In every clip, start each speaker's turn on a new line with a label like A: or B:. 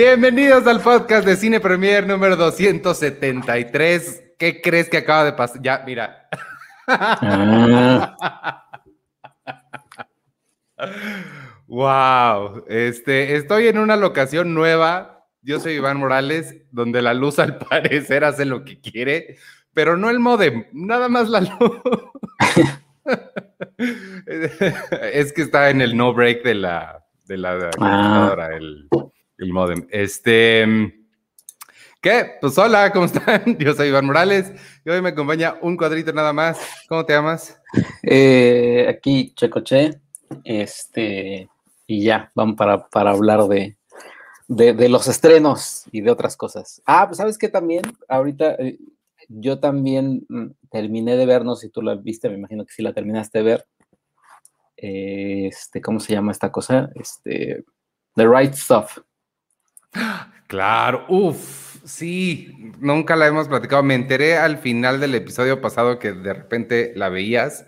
A: Bienvenidos al podcast de Cine Premier número 273. ¿Qué crees que acaba de pasar? Ya, mira. wow. Este, estoy en una locación nueva. Yo soy Iván Morales, donde la luz al parecer hace lo que quiere, pero no el modem, nada más la luz. es que está en el no break de la, de la ah. computadora, el, el modem. Este. ¿Qué? Pues hola, ¿cómo están? Yo soy Iván Morales y hoy me acompaña un cuadrito nada más. ¿Cómo te llamas?
B: Eh, aquí Checoche, este, y ya, vamos para, para hablar de, de, los estrenos y de otras cosas. Ah, pues sabes que también, ahorita eh, yo también mm, terminé de ver, no sé si tú la viste, me imagino que sí la terminaste de ver. este, ¿cómo se llama esta cosa? Este, The Right Stuff.
A: Claro, uff, sí, nunca la hemos platicado. Me enteré al final del episodio pasado que de repente la veías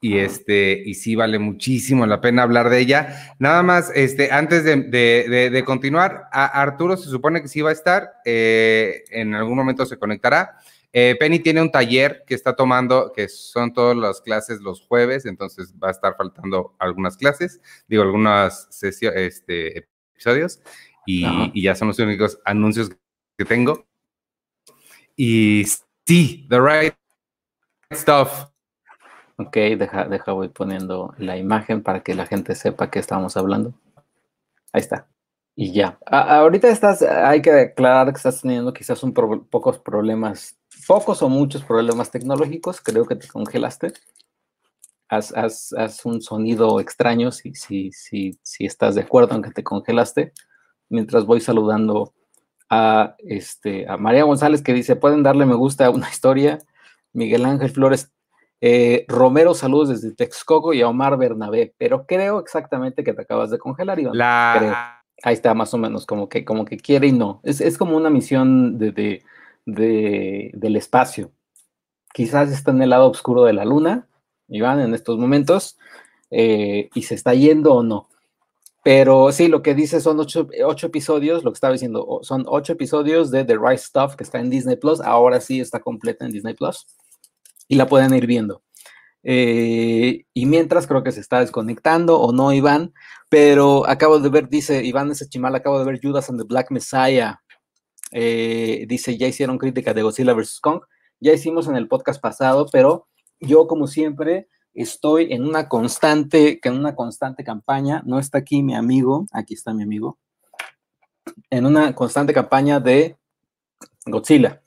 A: y este, y sí vale muchísimo la pena hablar de ella. Nada más, este, antes de, continuar, a Arturo se supone que sí va a estar, eh, en algún momento se conectará. Eh, Penny tiene un taller que está tomando, que son todas las clases los jueves, entonces va a estar faltando algunas clases, digo, algunas sesiones, este, episodios y, ya son los únicos anuncios que tengo. Y sí, The Right Stuff.
B: Ok, deja, deja, voy poniendo la imagen para que la gente sepa que estamos hablando. Ahí está. Y ya. ahorita estás, hay que aclarar que estás teniendo quizás un pocos problemas, pocos o muchos problemas tecnológicos. Creo que te congelaste. Haz, haz, haz un sonido extraño si, si, si, si estás de acuerdo en que te congelaste mientras voy saludando a, este, a María González que dice, pueden darle me gusta a una historia. Miguel Ángel Flores, eh, Romero, saludos desde Texcoco y a Omar Bernabé, pero creo exactamente que te acabas de congelar, Iván. Ahí está, más o menos, como que, como que quiere y no. Es, como una misión de, del espacio. Quizás está en el lado oscuro de la luna, Iván, en estos momentos, eh, y se está yendo o no. Pero sí, lo que dice son ocho, episodios, lo que estaba diciendo, son ocho episodios de The Right Stuff que está en Disney Plus. Ahora sí está completa en Disney Plus y la pueden ir viendo. Eh, y mientras creo que se está desconectando o no, Iván, pero acabo de ver, dice Iván ese chimal, acabo de ver Judas and the Black Messiah. Eh, dice, ya hicieron crítica de Godzilla vs. Kong. Ya hicimos en el podcast pasado, pero yo, como siempre, estoy en una constante, en una constante campaña, no está aquí mi amigo, aquí está mi amigo, en una constante campaña de Godzilla.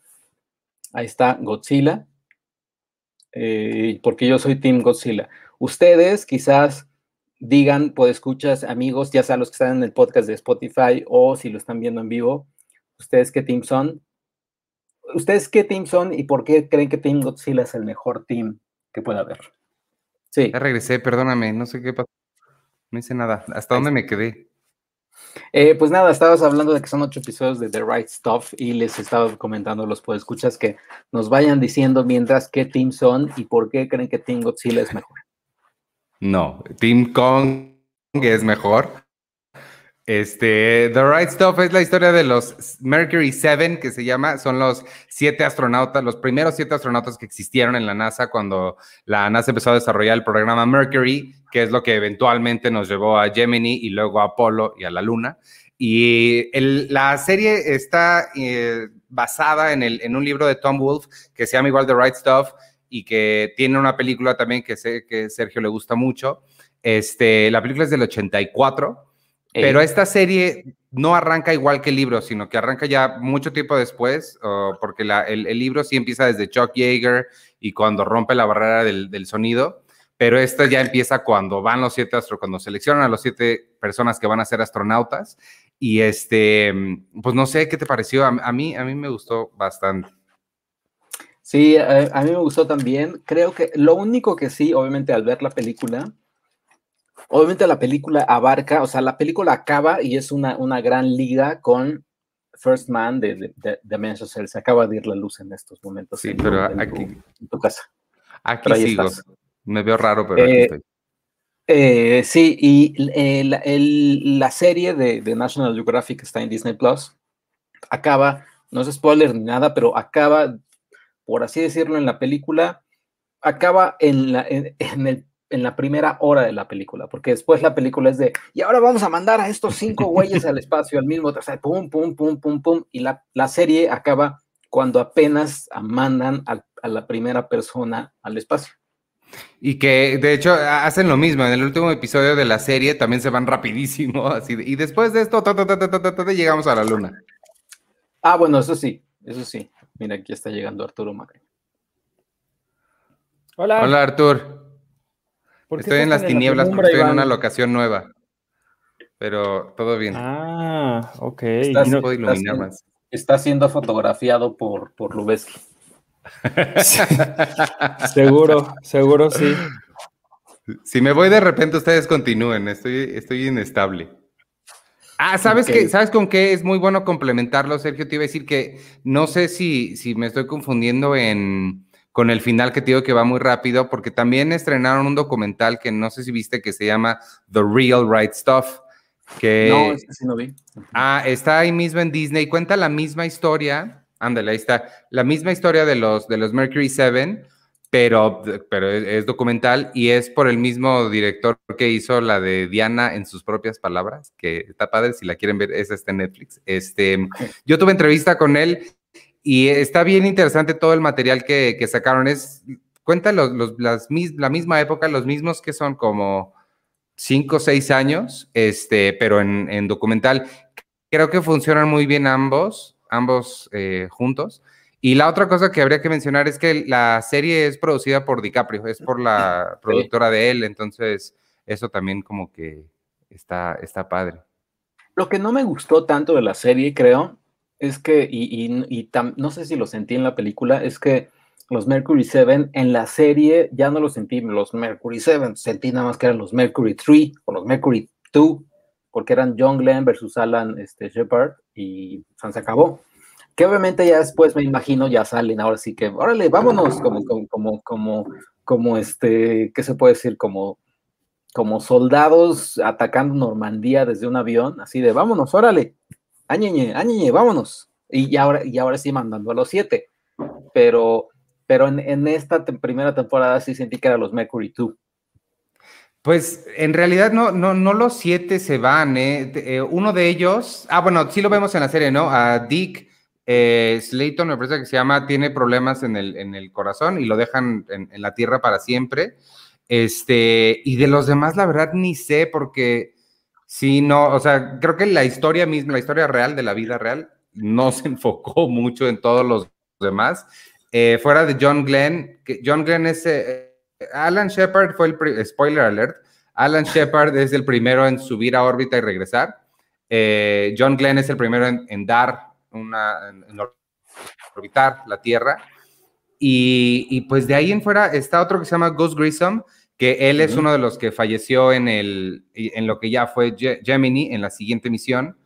B: Ahí está Godzilla, eh, porque yo soy Team Godzilla. Ustedes quizás digan, pues escuchas amigos, ya sea los que están en el podcast de Spotify o si lo están viendo en vivo, ustedes qué team son. ¿Ustedes qué team son y por qué creen que Team Godzilla es el mejor team que pueda haber?
A: Sí. Ya regresé, perdóname, no sé qué pasó. No hice nada. ¿Hasta dónde me quedé?
B: Eh, pues nada, estabas hablando de que son ocho episodios de The Right Stuff y les estaba comentando los escuchas que nos vayan diciendo mientras qué team son y por qué creen que Team Godzilla es mejor.
A: No, Team Kong es mejor. Este, The Right Stuff es la historia de los Mercury 7, que se llama, son los siete astronautas, los primeros siete astronautas que existieron en la NASA cuando la NASA empezó a desarrollar el programa Mercury, que es lo que eventualmente nos llevó a Gemini y luego a Apolo y a la Luna. Y la serie está eh, basada en, en un libro de Tom Wolfe que se llama igual The Right Stuff y que tiene una película también que sé que Sergio le gusta mucho. Este, la película es del 84 pero esta serie no arranca igual que el libro, sino que arranca ya mucho tiempo después, porque el, libro sí empieza desde Chuck Yeager y cuando rompe la barrera del, sonido, pero esta ya empieza cuando van los siete astronautas, cuando seleccionan a los siete personas que van a ser astronautas. Y este, pues no sé qué te pareció, a, mí, a mí me gustó bastante.
B: Sí, a, mí me gustó también. Creo que lo único que sí, obviamente al ver la película, Obviamente la película abarca, o sea, la película acaba y es una, una gran liga con First Man de, de, de, Se acaba de ir la luz en estos momentos.
A: Sí, pero aquí. Tu, en tu casa. Aquí sigo. Me veo raro, pero aquí eh, estoy.
B: Eh, sí, y la serie de, de, National Geographic que está en Disney Plus acaba, no es spoiler ni nada, pero acaba, por así decirlo, en la película, acaba en la, en, el, en la primera hora de la película, porque después la película es de, y ahora vamos a mandar a estos cinco güeyes al espacio al mismo tiempo, pum, pum, pum, pum, pum, y la, la serie acaba cuando apenas mandan a, a la primera persona al espacio.
A: Y que de hecho hacen lo mismo. En el último episodio de la serie también se van rapidísimo. Así y después de esto, llegamos a la luna.
B: Ah, bueno, eso sí, eso sí. Mira, aquí está llegando Arturo Magno.
A: Hola. Hola, Artur. Estoy en las tinieblas porque estoy en una locación nueva. Pero todo bien.
C: Ah, ok.
B: no puedo iluminar más. Está siendo fotografiado por, por Lubeski.
C: seguro, seguro sí.
A: Si me voy de repente, ustedes continúen. Estoy, estoy inestable. Ah, ¿sabes qué? ¿Sabes con qué es muy bueno complementarlo, Sergio? Te iba a decir que no sé si, si me estoy confundiendo en, con el final que te digo que va muy rápido, porque también estrenaron un documental que no sé si viste que se llama The Real Right Stuff. Que,
B: no, sí no vi.
A: Ah, está ahí mismo en Disney, cuenta la misma historia Ándale, ahí está. La misma historia de los, de los Mercury 7, pero, pero es, documental y es por el mismo director que hizo la de Diana en sus propias palabras, que está padre, si la quieren ver, es este Netflix. Este, yo tuve entrevista con él y está bien interesante todo el material que, sacaron. Es, cuenta los, las, la misma época, los mismos que son como cinco o seis años, este, pero en, en documental. Creo que funcionan muy bien ambos ambos eh, juntos. Y la otra cosa que habría que mencionar es que la serie es producida por DiCaprio, es por la productora de él, entonces eso también como que está, está padre.
B: Lo que no me gustó tanto de la serie, creo, es que, y, y, no sé si lo sentí en la película, es que los Mercury 7 en la serie ya no los sentí los Mercury 7, sentí nada más que eran los Mercury 3 o los Mercury 2, porque eran John Glenn versus Alan este, Shepard y se acabó. Que obviamente ya después me imagino ya salen, ahora sí que, órale, vámonos, como, como, como, como, este, ¿qué se puede decir? Como, como soldados atacando Normandía desde un avión, así de vámonos, órale, añeñe, añeñe, vámonos. Y, ahora, y ahora sí mandando a los siete. Pero, pero en, esta primera temporada sí sentí que eran los Mercury 2.
A: Pues en realidad no, no, no los siete se van, ¿eh? ¿eh? Uno de ellos, ah, bueno, sí lo vemos en la serie, ¿no? A Dick eh, Slayton, me parece que se llama, tiene problemas en el, en el corazón y lo dejan en, la tierra para siempre. Este, y de los demás, la verdad, ni sé, porque sí, no, o sea, creo que la historia misma, la historia real de la vida real, no se enfocó mucho en todos los demás. Eh, fuera de John Glenn, que John Glenn es Alan Shepard fue el, spoiler alert, Alan Shepard es el primero en subir a órbita y regresar. Eh, John Glenn es el primero en, dar una, en, orbitar la Tierra. Y, pues de ahí en fuera está otro que se llama Ghost Grissom, que él es uno de los que falleció en, el, en lo que ya fue Gemini, en la siguiente misión.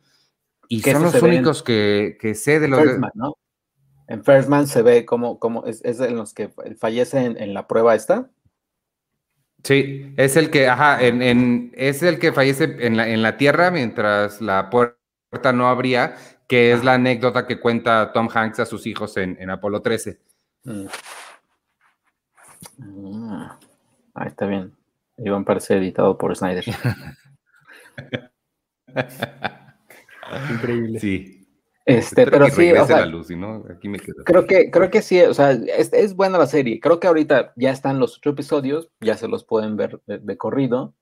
A: Y son los únicos que, que, sé de los...
B: En First Man se ve como, como es, es en los que fallece en la prueba esta.
A: Sí, es el que, ajá, en, es el que fallece en la, en la Tierra mientras la puerta no abría, que es la anécdota que cuenta Tom Hanks a sus hijos en, en Apolo 13. Mm.
B: Ah, ahí está bien. Iván parece editado por Snyder.
C: Increíble.
A: Sí.
B: Este, pero sí, o sea, Creo que, creo que sí, o sea, es, buena la serie. Creo que ahorita ya están los ocho episodios, ya se los pueden ver de, corrido.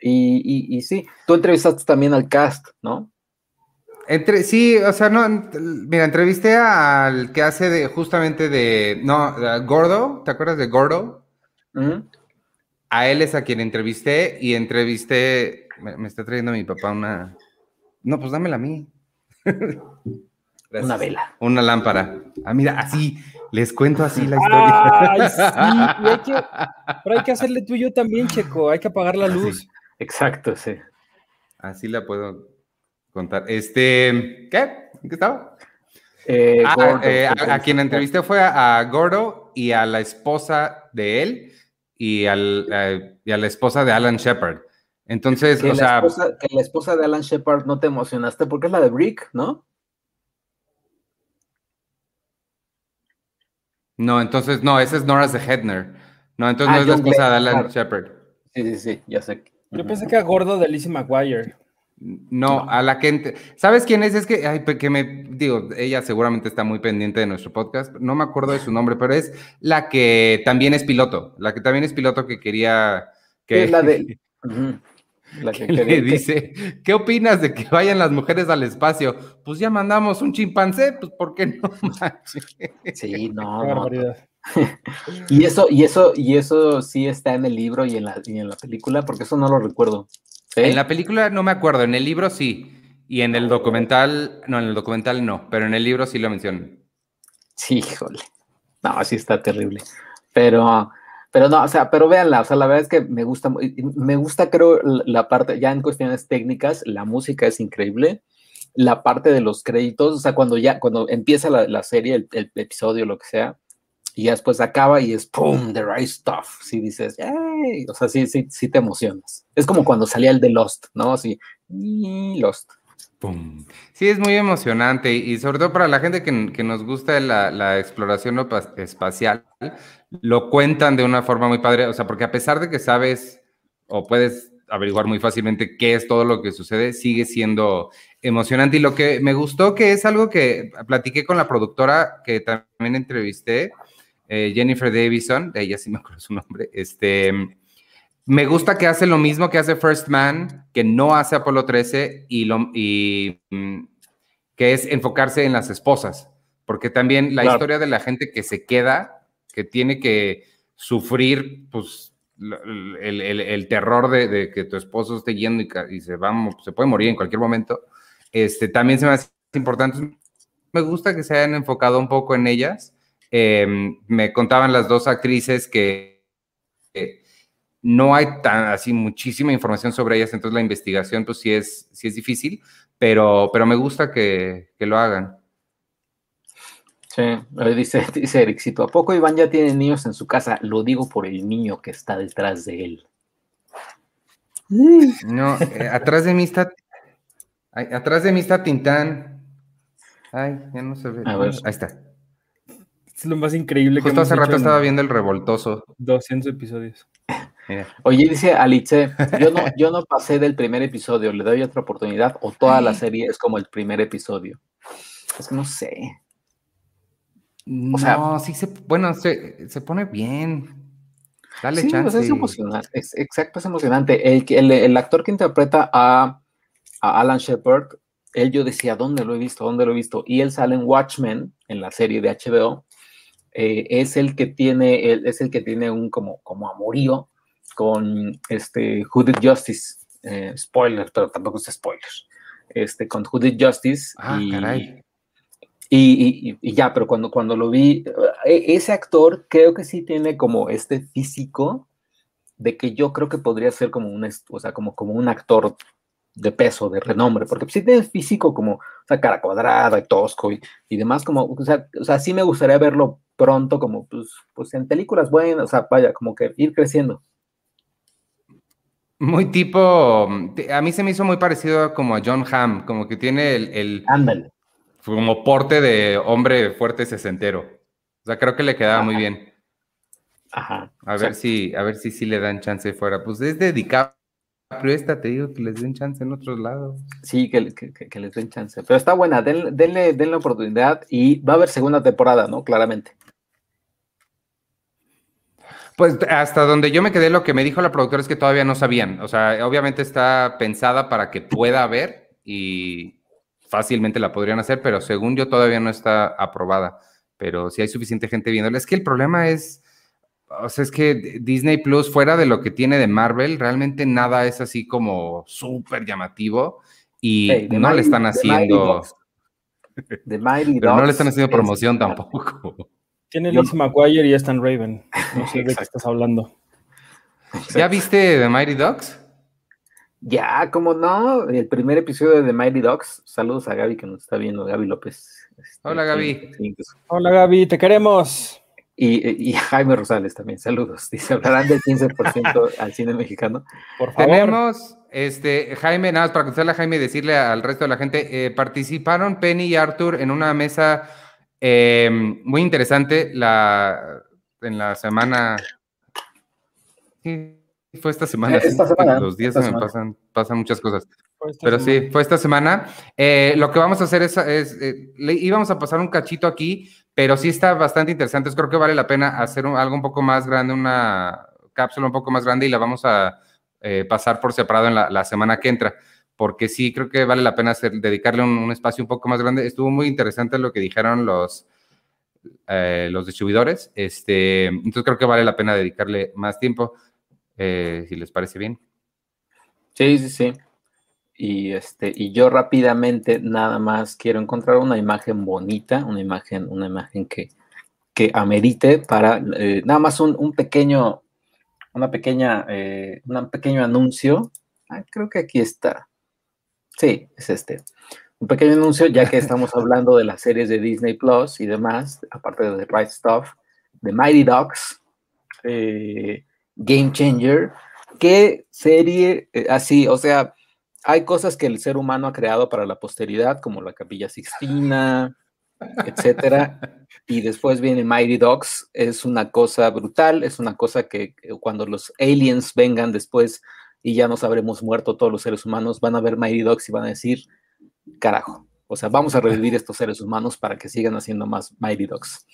B: Y, y, sí, tú entrevistaste también al cast, ¿no?
A: Entre, sí, o sea, no, mira, entrevisté al que hace de, justamente de, no, Gordo, ¿te acuerdas de Gordo? A él es a quien entrevisté y entrevisté, me, me está trayendo mi papá una, no, pues dámela a mí.
B: Una vela.
A: Una lámpara. Ah, mira, así, les cuento así la historia.
C: sí, pero hay que hacerle tú y yo también, Checo, hay que apagar la luz.
B: Exacto, sí.
A: Así la puedo contar. Este, ¿qué? ¿En qué estaba?
B: Eh,
A: ah, eh, a, quien entrevisté fue a, Gordo y a la esposa de él, y, al, eh, y a la esposa de Alan Shepard. Entonces,
B: Que,
A: o
B: la
A: sea,
B: esposa, que la esposa de Alan Shepard no te emocionaste porque es la de Brick, ¿no?
A: no, entonces, no, esa es Nora Hedner. No, entonces
B: Ah,
A: no es la esposa de Alan
B: claro.
A: Shepard.
B: Sí, sí, sí, ya sé.
C: Yo pensé que era gordo de Lizzie McGuire.
A: No, a la ent- ¿Sabes quién es? Es que, ay, que me digo, ella seguramente está muy pendiente de nuestro podcast. No me acuerdo de su nombre, pero es la que también es piloto. La que también es piloto que quería... Que,
B: Es la de-. La que
A: que le
B: que-
A: dice, ¿qué opinas de que vayan las mujeres al espacio? Pues ya mandamos un chimpancé, pues ¿por qué no? manches?
B: Sí, no,
C: Qué
B: no.
C: barbaridad.
B: Y eso, y eso, y eso sí está en el libro y en la, y en la película, porque eso no lo recuerdo.
A: En la película no me acuerdo, en el libro sí. Y en el documental, no, en el documental no, pero en el libro sí lo mencionan.
B: Sí, híjole. No, sí está terrible. Pero, pero no, o sea, pero véanla, o sea, la verdad es que me gusta, me gusta, creo, la la parte, ya en cuestiones técnicas, la música es increíble. La parte de los créditos, o sea, cuando ya, cuando empieza la, la serie, el, el episodio, lo que sea, y ya después acaba y es ¡pum! The right stuff. Sí dices. O sea, sí, sí, sí te emocionas. Es como cuando salía el de Lost, ¿no? Así, Lost.
A: ¡Pum! Sí, es muy emocionante y sobre todo para la gente que, que nos gusta la, la exploración espacial, lo cuentan de una forma muy padre, o sea, porque a pesar de que sabes o puedes averiguar muy fácilmente qué es todo lo que sucede, sigue siendo emocionante y lo que me gustó que es algo que platiqué con la productora que también entrevisté, eh, Jennifer Davison, de ella sí me acuerdo su nombre, este... Me gusta que hace lo mismo que hace First Man, que no hace Apolo 13 y, lo, y mm, que es enfocarse en las esposas, porque también la
B: Claro.
A: historia de la gente que se queda, que tiene que sufrir pues, el, el- el terror de, de que tu esposo esté yendo y, y se, va, se puede morir en cualquier momento, este, también se me hace importante. Me gusta que se hayan enfocado un poco en ellas. Eh, me contaban las dos actrices que... no hay tan así muchísima información sobre ellas, entonces la investigación pues sí es, sí es difícil, pero, pero me gusta que, que lo hagan.
B: Sí, dice, dice Ericito, ¿a poco Iván ya tiene niños en su casa? Lo digo por el niño que está detrás de él.
A: No, eh, atrás de mí está, ay, atrás de mí está Tintán. Ay, ya no se ve.
B: A ver.
A: Ahí está.
C: Es lo más increíble que
A: Justo
C: hemos
A: hace rato estaba viendo el revoltoso.
C: 200 episodios.
A: Mira.
B: Oye, dice Alice, yo no, yo no pasé del primer episodio, ¿le doy otra oportunidad o toda la serie es como el primer episodio? Es que no sé. O sea-
A: no, sí se, bueno, se, se pone bien. Dale
B: sí,
A: chance.
B: pues es emocionante, es, exacto, es emocionante. El, que- el, el actor que interpreta a, a Alan Shepard, él yo decía, ¿dónde lo he visto? ¿Dónde lo he visto? Y él sale en Watchmen, en la serie de HBO, eh, es el que tiene, es el que tiene un como, como amorío con este Who Did Justice, eh, spoiler, pero tampoco es spoiler, este, con Who Did Justice.
A: Ah,
B: y,
A: caray.
B: y, y- y- ya, pero cuando, cuando lo vi, eh, ese actor creo que sí tiene como este físico de que yo creo que podría ser como un, o sea, como, como un actor de peso, de renombre, porque sí tiene físico como, o sea, cara cuadrada y tosco y, y demás, como, o sea, o sea, sí me gustaría verlo pronto como, pues, pues en películas buenas, o sea, vaya, como que ir creciendo.
A: Muy tipo, a mí se me hizo muy parecido como a John Hamm, como que tiene el, el
B: Ándale.
A: como porte de hombre fuerte sesentero. O sea, creo que le quedaba muy bien.
B: Ajá.
A: A
B: sea,
A: ver si, a ver si sí le dan chance fuera. Pues es de DiCaprio esta, te digo que les den chance en otros lados.
B: Sí, que, que- que- les den chance. Pero está buena, denle, denle, denle oportunidad y va a haber segunda temporada, ¿no? Claramente.
A: Pues hasta donde yo me quedé, lo que me dijo la productora es que todavía no sabían. O sea, obviamente está pensada para que pueda haber y fácilmente la podrían hacer, pero según yo todavía no está aprobada. Pero si hay suficiente gente viéndola. Es que el problema es, o sea, es que Disney Plus, fuera de lo que tiene de Marvel, realmente nada es así como súper llamativo y
B: Hey,
A: no le están haciendo.
B: The Mighty
A: pero no le están haciendo
B: es-
A: promoción tampoco.
C: Tiene
B: Yo-
C: Lizzie McGuire y Stan Raven. No sé de qué estás hablando.
A: ¿Ya viste The Mighty Ducks?
B: Ya, como no, el primer episodio de The Mighty Ducks. Saludos a Gaby que nos está viendo, Gaby López. Este,
A: Hola, Gaby.
B: sí, sí,
C: Hola Gaby, te queremos.
B: Y, y, Jaime Rosales también, saludos. Dice, hablarán del 15% al cine mexicano.
A: Por favor. Tenemos, este, Jaime, nada más para contestarle a Jaime y decirle al resto de la gente, eh, participaron Penny y Arthur en una mesa eh, muy interesante la, en la semana. Sí, fue esta semana.
B: Esta semana
A: los días se me pasan, pasan muchas cosas. Pero sí, fue esta semana. Eh, lo que vamos a hacer es, eh, íbamos a pasar un cachito aquí, pero sí está bastante interesante. Creo que vale la pena hacer algo un poco más grande, una cápsula un poco más grande y la vamos a eh, pasar por separado en la, semana que entra, porque sí creo que vale la pena dedicarle un, espacio un poco más grande. Estuvo muy interesante lo que dijeron los, los distribuidores, este, entonces creo que vale la pena dedicarle más tiempo, si les parece bien.
B: Sí, sí, sí. Y, este, y yo rápidamente nada más quiero encontrar una imagen bonita, una imagen, una imagen que, que amerite para eh, nada más un, pequeño, una pequeña, eh, un pequeño anuncio. Ah, creo que aquí está. Sí, es este. Un pequeño anuncio, ya que estamos hablando de las series de Disney Plus y demás, aparte de The Right Stuff, de Mighty Dogs, eh, Game Changer. ¿Qué serie así? O sea, hay cosas que el ser humano ha creado para la posteridad, como la Capilla Sixtina, etcétera. Y después viene Mighty Dogs, es una cosa brutal, es una cosa que cuando los aliens vengan después y ya nos habremos muerto todos los seres humanos, van a ver Mighty Dogs y van a decir, carajo, o sea, vamos a revivir estos seres humanos para que sigan haciendo más Mighty Dogs.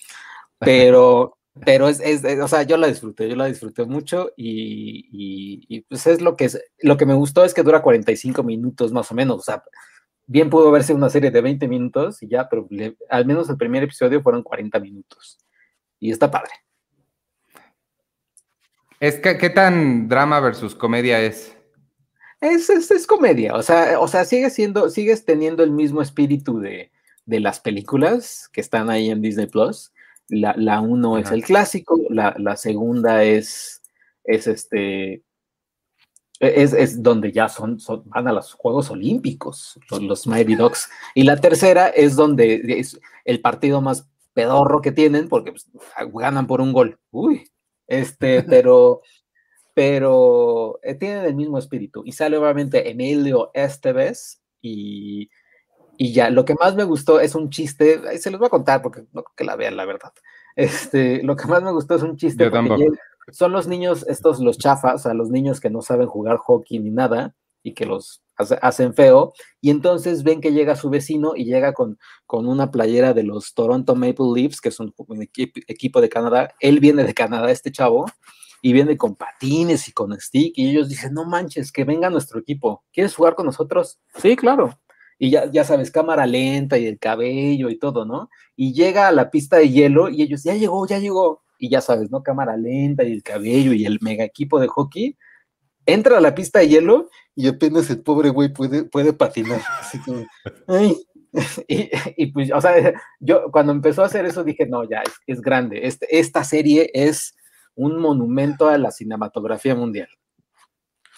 B: Pero pero es, es, o sea, yo la disfruté, yo la disfruté mucho y, y, pues es lo que es, lo que me gustó es que dura 45 minutos más o menos, o sea, bien pudo verse una serie de 20 minutos y ya, pero al menos el primer episodio fueron 40 minutos y está padre.
A: Es que, ¿qué tan drama versus comedia es?
B: Es, es, es comedia, o sea, o sea, sigue siendo, sigues teniendo el mismo espíritu de, de las películas que están ahí en Disney Plus la, la uno es el clásico, la, la segunda es, es este, es, es, donde ya son, van a los Juegos Olímpicos, los, los, Mighty Dogs. Y la tercera es donde es el partido más pedorro que tienen, porque pues, ganan por un gol. Uy, este, pero, pero eh, tienen el mismo espíritu. Y sale obviamente Emilio Esteves y y ya, lo que más me gustó es un chiste, se los voy a contar porque no creo que la vean, la verdad. Este, lo que más me gustó es un chiste. son los niños, estos, los chafas, o sea, los niños que no saben jugar hockey ni nada y que los hacen feo. Y entonces ven que llega su vecino y llega con, con una playera de los Toronto Maple Leafs, que es un, equipo de Canadá. Él viene de Canadá, este chavo, y viene con patines y con stick. Y ellos dicen: No manches, que venga nuestro equipo. ¿Quieres jugar con nosotros? Sí, claro y ya, ya sabes, cámara lenta y el cabello y todo, ¿no? Y llega a la pista de hielo y ellos, ya llegó, ya llegó, y ya sabes, ¿no? Cámara lenta y el cabello y el mega equipo de hockey, entra a la pista de hielo y apenas el pobre güey puede, puede patinar, ay. Y, pues, o sea, yo cuando empezó a hacer eso dije, no, ya, es, es grande, este, esta serie es un monumento a la cinematografía mundial.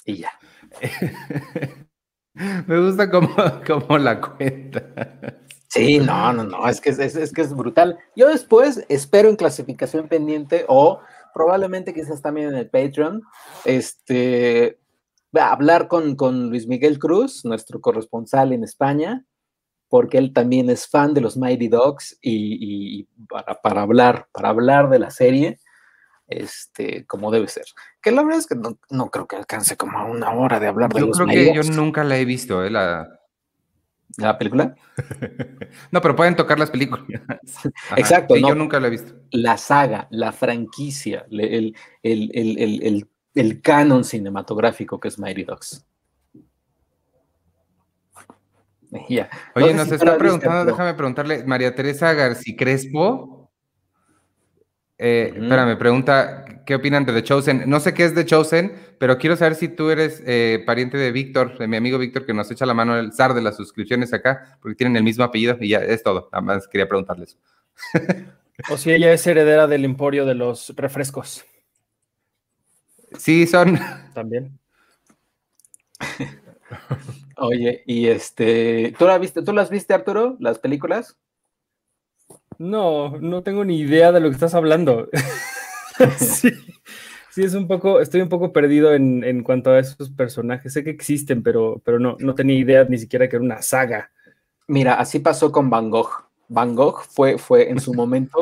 B: Y ya.
A: Me gusta cómo, la cuenta.
B: Sí, no, no, no, es que es, que es brutal. Yo después espero en clasificación pendiente o probablemente quizás también en el Patreon, este, hablar con, con Luis Miguel Cruz, nuestro corresponsal en España, porque él también es fan de los Mighty Dogs y, y para, para, hablar, para hablar de la serie este, como debe ser. Que la verdad es que no, creo que alcance como una hora de hablar de
A: yo creo que yo nunca la he visto, ¿eh? La...
B: ¿La película?
A: no, pero pueden tocar las películas.
B: Exacto.
A: yo nunca la he visto.
B: La saga, la franquicia, el, el, canon cinematográfico que es Mighty Dogs.
A: Oye, nos está preguntando, déjame preguntarle, María Teresa García Crespo, eh, Espera, pregunta, ¿qué opinan de The Chosen? No sé qué es The Chosen, pero quiero saber si tú eres eh, pariente de Víctor, de mi amigo Víctor, que nos echa la mano el zar de las suscripciones acá, porque tienen el mismo apellido y ya es todo. Nada más quería preguntarles.
C: o si ella es heredera del emporio de los refrescos.
A: Sí, son.
C: También.
B: Oye, y este, ¿tú, la viste, ¿tú las viste, Arturo, las películas?
C: No, no tengo ni idea de lo que estás hablando. sí, sí, es un poco, estoy un poco perdido en, en, cuanto a esos personajes. Sé que existen, pero, pero no, no tenía idea ni siquiera que era una saga.
B: Mira, así pasó con Van Gogh. Van Gogh fue, fue en su momento,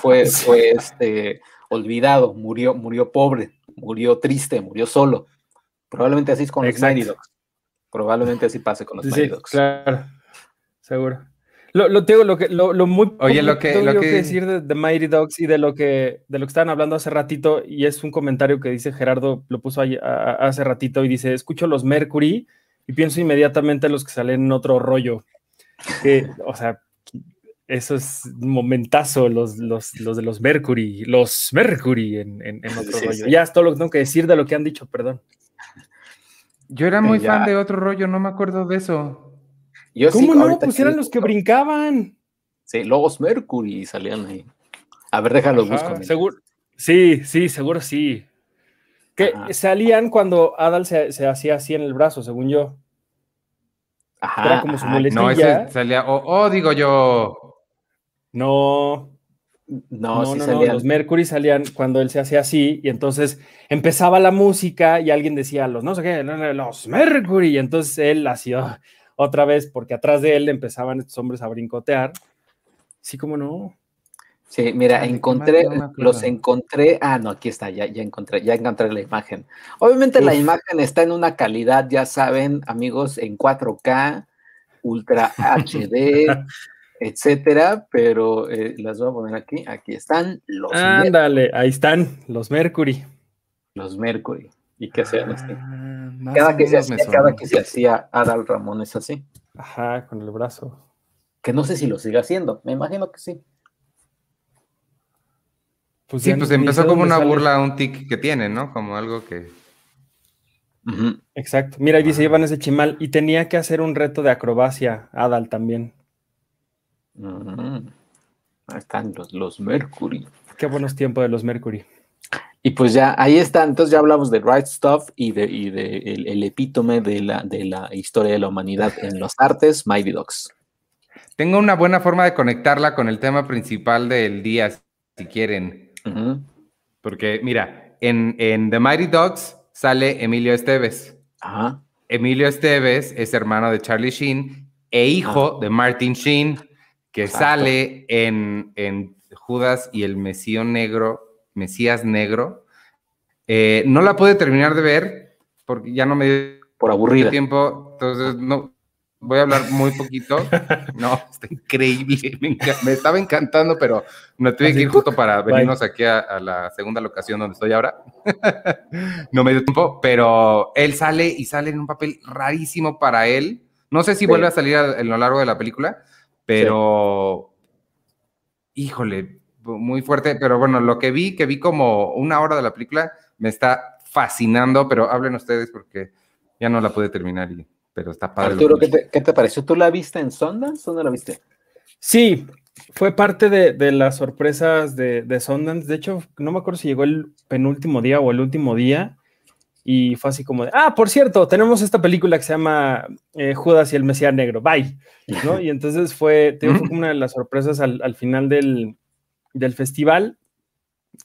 B: fue, fue este, olvidado, murió, murió pobre, murió triste, murió solo. Probablemente así es con los Mighty Dogs. Probablemente así pase con los sí, Mighty Dogs.
C: Claro, seguro. Lo, lo, tengo, lo, que, lo, lo muy
A: Oye, lo que, lo que...
C: decir de, The Mighty Dogs y de lo que de lo que estaban hablando hace ratito, y es un comentario que dice Gerardo, lo puso ahí, a, hace ratito, y dice, escucho los Mercury y pienso inmediatamente en los que salen en otro rollo. Que, o sea, eso es un momentazo, los, los, los de los Mercury, los Mercury en, en, en otro
B: Sí,
C: rollo.
B: sí.
C: Ya es todo lo que tengo que decir de lo que han dicho, perdón.
A: Yo era muy
B: Ya.
A: fan de otro rollo, no me acuerdo de eso.
B: Yo sí,
C: ¿Cómo no? Pues eran los que brincaban.
B: Sí, los Mercury salían ahí. A ver, déjalo busco.
C: seguro. Sí, sí, seguro sí. Que
B: Ajá.
C: salían cuando Adal se, se hacía así en el brazo, según yo.
B: Ajá,
C: era como su muletilla.
A: No, ese salía. Oh, oh, digo yo.
C: No,
B: No,
C: no,
B: sí
C: no, no. Los Mercury salían cuando él se hacía así y entonces empezaba la música y alguien decía los no sé qué, los Mercury y entonces él hacía otra vez porque atrás de él empezaban estos hombres a brincotear. Sí, como no.
B: Sí, mira, encontré, los encontré. Ah, no, aquí está, ya, ya encontré, ya encontré la imagen. Obviamente la imagen está en una calidad, ya saben, amigos, en 4K, Ultra HD, etcétera, pero eh, las voy a poner aquí. Aquí están los,
C: Ándale, ahí están los Mercury.
B: los Mercury. ¿Y qué hacían así?
A: Ah,
B: Cada que, se hacía, cada que se hacía Adal Ramones así.
C: Ajá, con el brazo.
B: Que no sé si lo sigue haciendo, me imagino que sí.
C: Pues
A: Sí, pues empezó como una
C: sale.
A: burla, un tic que tiene, ¿no? Como algo que.
C: Exacto. Mira, ahí dice Iván ese chimal. Y tenía que hacer un reto de acrobacia, Adal también.
B: Ahí están los, los Mercury.
C: Qué buenos tiempos de los Mercury.
B: Y pues ya, ahí está. Entonces ya hablamos de Right Stuff y de, y de el, el epítome de la, de la historia de la humanidad en las artes, Mighty Dogs.
A: Tengo una buena forma de conectarla con el tema principal del día, si quieren. Porque, mira, en, en The Mighty Dogs sale Emilio Esteves.
B: Ajá.
A: Emilio Esteves es hermano de Charlie Sheen e hijo de Martin Sheen, que
B: Exacto.
A: sale en, en Judas y el Mesías Negro, Mesías Negro. Eh, no la pude terminar de ver porque ya no me dio
B: Por aburrida.
A: tiempo, entonces no voy a hablar muy poquito. No, está increíble, me, estaba encantando, pero me tuve que ir justo para venirnos aquí a, a la segunda locación donde estoy ahora. no me dio tiempo, pero él sale y sale en un papel rarísimo para él. No sé si
B: Sí.
A: vuelve a salir a, a lo largo de la película, pero híjole, muy fuerte. Pero bueno, lo que vi, que vi como una hora de la película, me está fascinando, pero hablen ustedes porque ya no la pude terminar, y, pero está padre.
B: Arturo, ¿qué te, qué te pareció? ¿Tú la viste en Sundance o no la viste?
C: Sí, fue parte de, de las sorpresas de, de Sundance. De hecho, no me acuerdo si llegó el penúltimo día o el último día. Y fue así como de, ah, por cierto, tenemos esta película que se llama eh, Judas y el Mesías Negro, bye. ¿no? Y entonces fue, te digo, fue como una de las sorpresas al, al final del, del festival.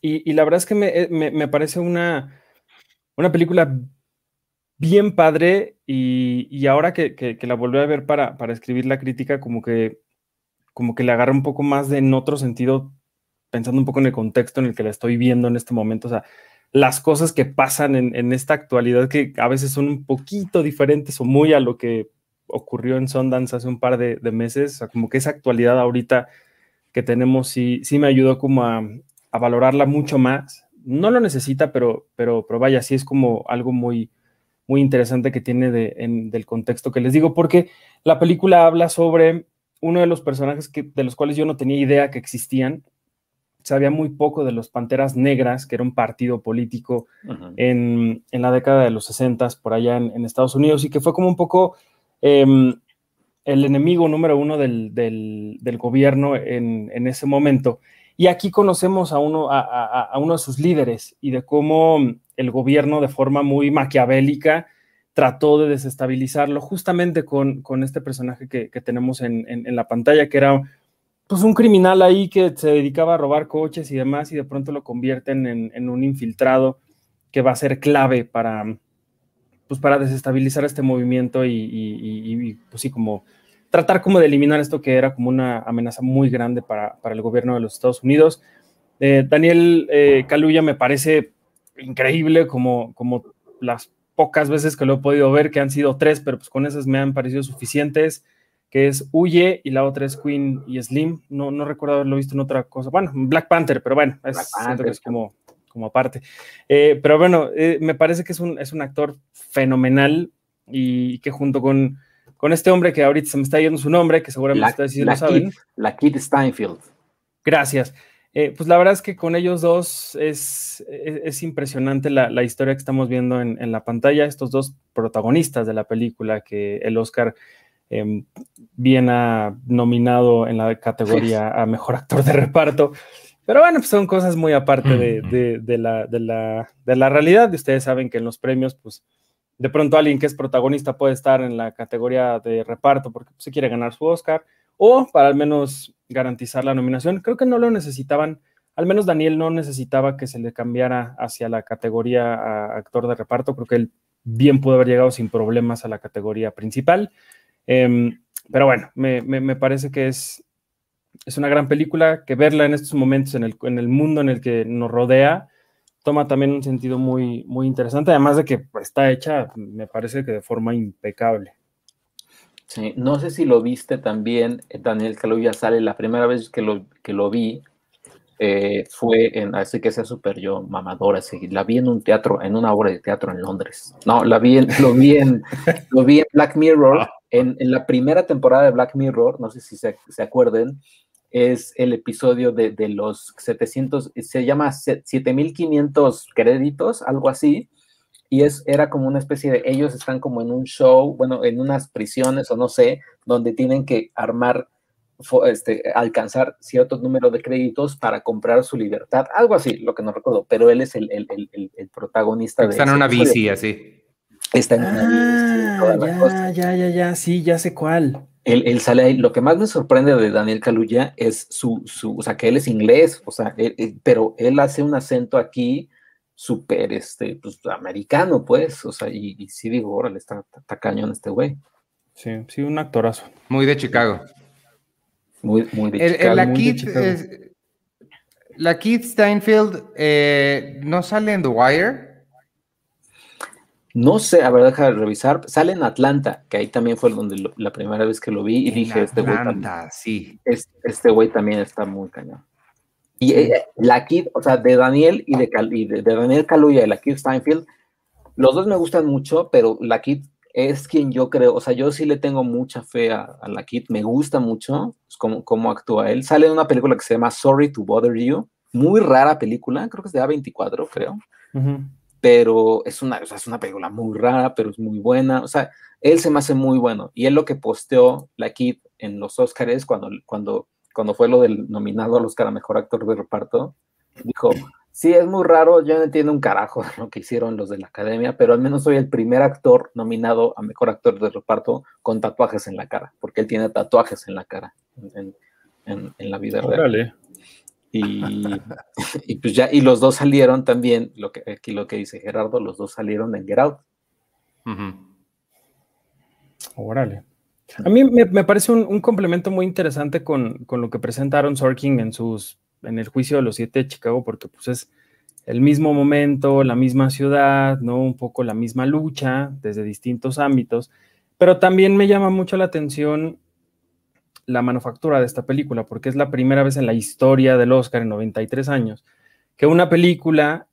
C: Y, la verdad es que me, eh, me- me parece una, una película bien padre. Y, y ahora que, que- la volví a ver para, para escribir la crítica, como que, como que le agarra un poco más en otro sentido, pensando un poco en el contexto en el que la estoy viendo en este momento, o sea, las cosas que pasan en, en esta actualidad que a veces son un poquito diferentes o muy a lo que ocurrió en Sundance hace un par de, de meses, o sea, como que esa actualidad ahorita que tenemos sí, sí me ayudó como a, a valorarla mucho más. No lo necesita, pero, pero, pero vaya, sí es como algo muy, muy interesante que tiene de, en- del contexto que les digo, porque la película habla sobre uno de los personajes que, de los cuales yo no tenía idea que existían. Sabía muy poco de los Panteras Negras, que era un partido político en, en la década de los 60 por allá en, en Estados Unidos y que fue como un poco em, el enemigo número uno del, del- gobierno en, en ese momento. Y aquí conocemos a uno, a, uno de sus líderes y de cómo el gobierno de forma muy maquiavélica trató de desestabilizarlo justamente con, con este personaje que, que tenemos en, en- en la pantalla, que era pues un criminal ahí que se dedicaba a robar coches y demás y de pronto lo convierten en, un infiltrado que va a ser clave para, pues para desestabilizar este movimiento y, pues sí, como tratar como de eliminar esto que era como una amenaza muy grande para, el gobierno de los Estados Unidos. Eh, Daniel eh, Kaluuya me parece increíble como, como las pocas veces que lo he podido ver, que han sido tres, pero pues con esas me han parecido suficientes que es Huye y la otra es Queen y Slim. No, no recuerdo haberlo visto en otra cosa. Bueno, Black Panther, pero bueno, es, que es como, como aparte. Eh, pero bueno, eh, me parece que es un, es un actor fenomenal y que junto con, con este hombre que ahorita se me está yendo su nombre, que seguramente ustedes sí lo saben.
B: la Kid Steinfeld.
C: Gracias. Eh, pues la verdad es que con ellos dos es, es, impresionante la, la, historia que estamos viendo en, en, la pantalla, estos dos protagonistas de la película que el Oscar Em, bien ha nominado en la categoría a mejor actor de reparto. Pero bueno, pues son cosas muy aparte de, de, la, de, la, de la realidad. Y ustedes saben que en los premios, pues de pronto alguien que es protagonista puede estar en la categoría de reparto porque se quiere ganar su Oscar o para al menos garantizar la nominación. Creo que no lo necesitaban, al menos Daniel no necesitaba que se le cambiara hacia la categoría a actor de reparto. Creo que él bien pudo haber llegado sin problemas a la categoría principal. Em, pero bueno, me, parece que es, es una gran película, que verla en estos momentos en el, en el mundo en el que nos rodea, toma también un sentido muy, muy interesante, además de que está hecha, me parece que de forma impecable.
B: Sí, no sé si lo viste también, Daniel ya sale la primera vez que lo, que lo vi, eh, fue en, así que sea súper yo mamadora, así, la vi en un teatro, en una obra de teatro en Londres. No, la vi en, lo vi en, lo vi en Black Mirror, ah. en, en, la primera temporada de Black Mirror, no sé si se, se acuerden, es el episodio de, de, los 700, se llama 7500 créditos, algo así, y es, era como una especie de, ellos están como en un show, bueno, en unas prisiones o no sé, donde tienen que armar este, alcanzar cierto número de créditos para comprar su libertad, algo así, lo que no recuerdo, pero él es el, el, el, el protagonista
A: Está en una bici, así.
C: Está en una bici. Ah, ya, ya, ya, ya, sí, ya sé cuál.
B: Él, él, sale ahí. Lo que más me sorprende de Daniel Kaluuya es su, su o sea, que él es inglés, o sea, pero él hace un acento aquí súper, este, pues, americano, pues, o sea, y, y sí digo, órale, está, está cañón este güey.
C: Sí, sí, un actorazo.
A: Muy de Chicago.
B: Muy, muy de
A: la, Kid, la Keith Steinfeld eh, no sale en The Wire.
B: No sé, a ver, deja de revisar. Sale en Atlanta, que ahí también fue donde la primera vez que lo vi y dije, este güey también,
A: sí.
B: Este güey también está muy cañón. Y eh, la Kid, o sea, de Daniel y de, de, Daniel Kaluuya y la Kid Steinfeld, los dos me gustan mucho, pero la Kid es quien yo creo, o sea, yo sí le tengo mucha fe a, la Kid, me gusta mucho cómo, cómo, actúa él. Sale en una película que se llama Sorry to Bother You, muy rara película, creo que es de A24, creo. Pero es una, o sea, es una película muy rara, pero es muy buena. O sea, él se me hace muy bueno. Y él lo que posteó la Kid en los Oscars cuando, cuando, cuando fue lo del nominado al Oscar a Mejor Actor de Reparto, dijo, Sí, es muy raro, yo no entiendo un carajo de lo que hicieron los de la academia, pero al menos soy el primer actor nominado a mejor actor de reparto con tatuajes en la cara, porque él tiene tatuajes en la cara en, la vida real. Y, pues ya, y los dos salieron también, lo que aquí lo que dice Gerardo, los dos salieron en Get Out.
C: Órale. A mí me, parece un, complemento muy interesante con, con, lo que presentaron Sorkin en sus en el juicio de los siete de Chicago, porque pues es el mismo momento, la misma ciudad, ¿no? Un poco la misma lucha desde distintos ámbitos, pero también me llama mucho la atención la manufactura de esta película, porque es la primera vez en la historia del Oscar en 93 años que una película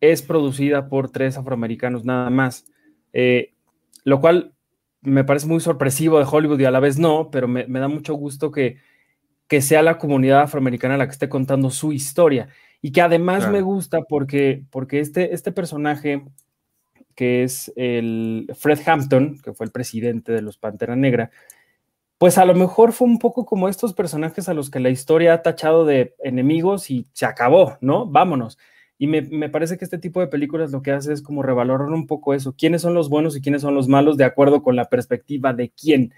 C: es producida por tres afroamericanos nada más, eh, lo cual me parece muy sorpresivo de Hollywood y a la vez no, pero me da mucho gusto que que sea la comunidad afroamericana la que esté contando su historia. Y que además me gusta porque, porque este, este personaje, que es el Fred Hampton, que fue el presidente de los Pantera Negra, pues a lo mejor fue un poco como estos personajes a los que la historia ha tachado de enemigos y se acabó, ¿no? Vámonos. Y me, me, parece que este tipo de películas lo que hace es como revalorar un poco eso, quiénes son los buenos y quiénes son los malos de acuerdo con la perspectiva de quién.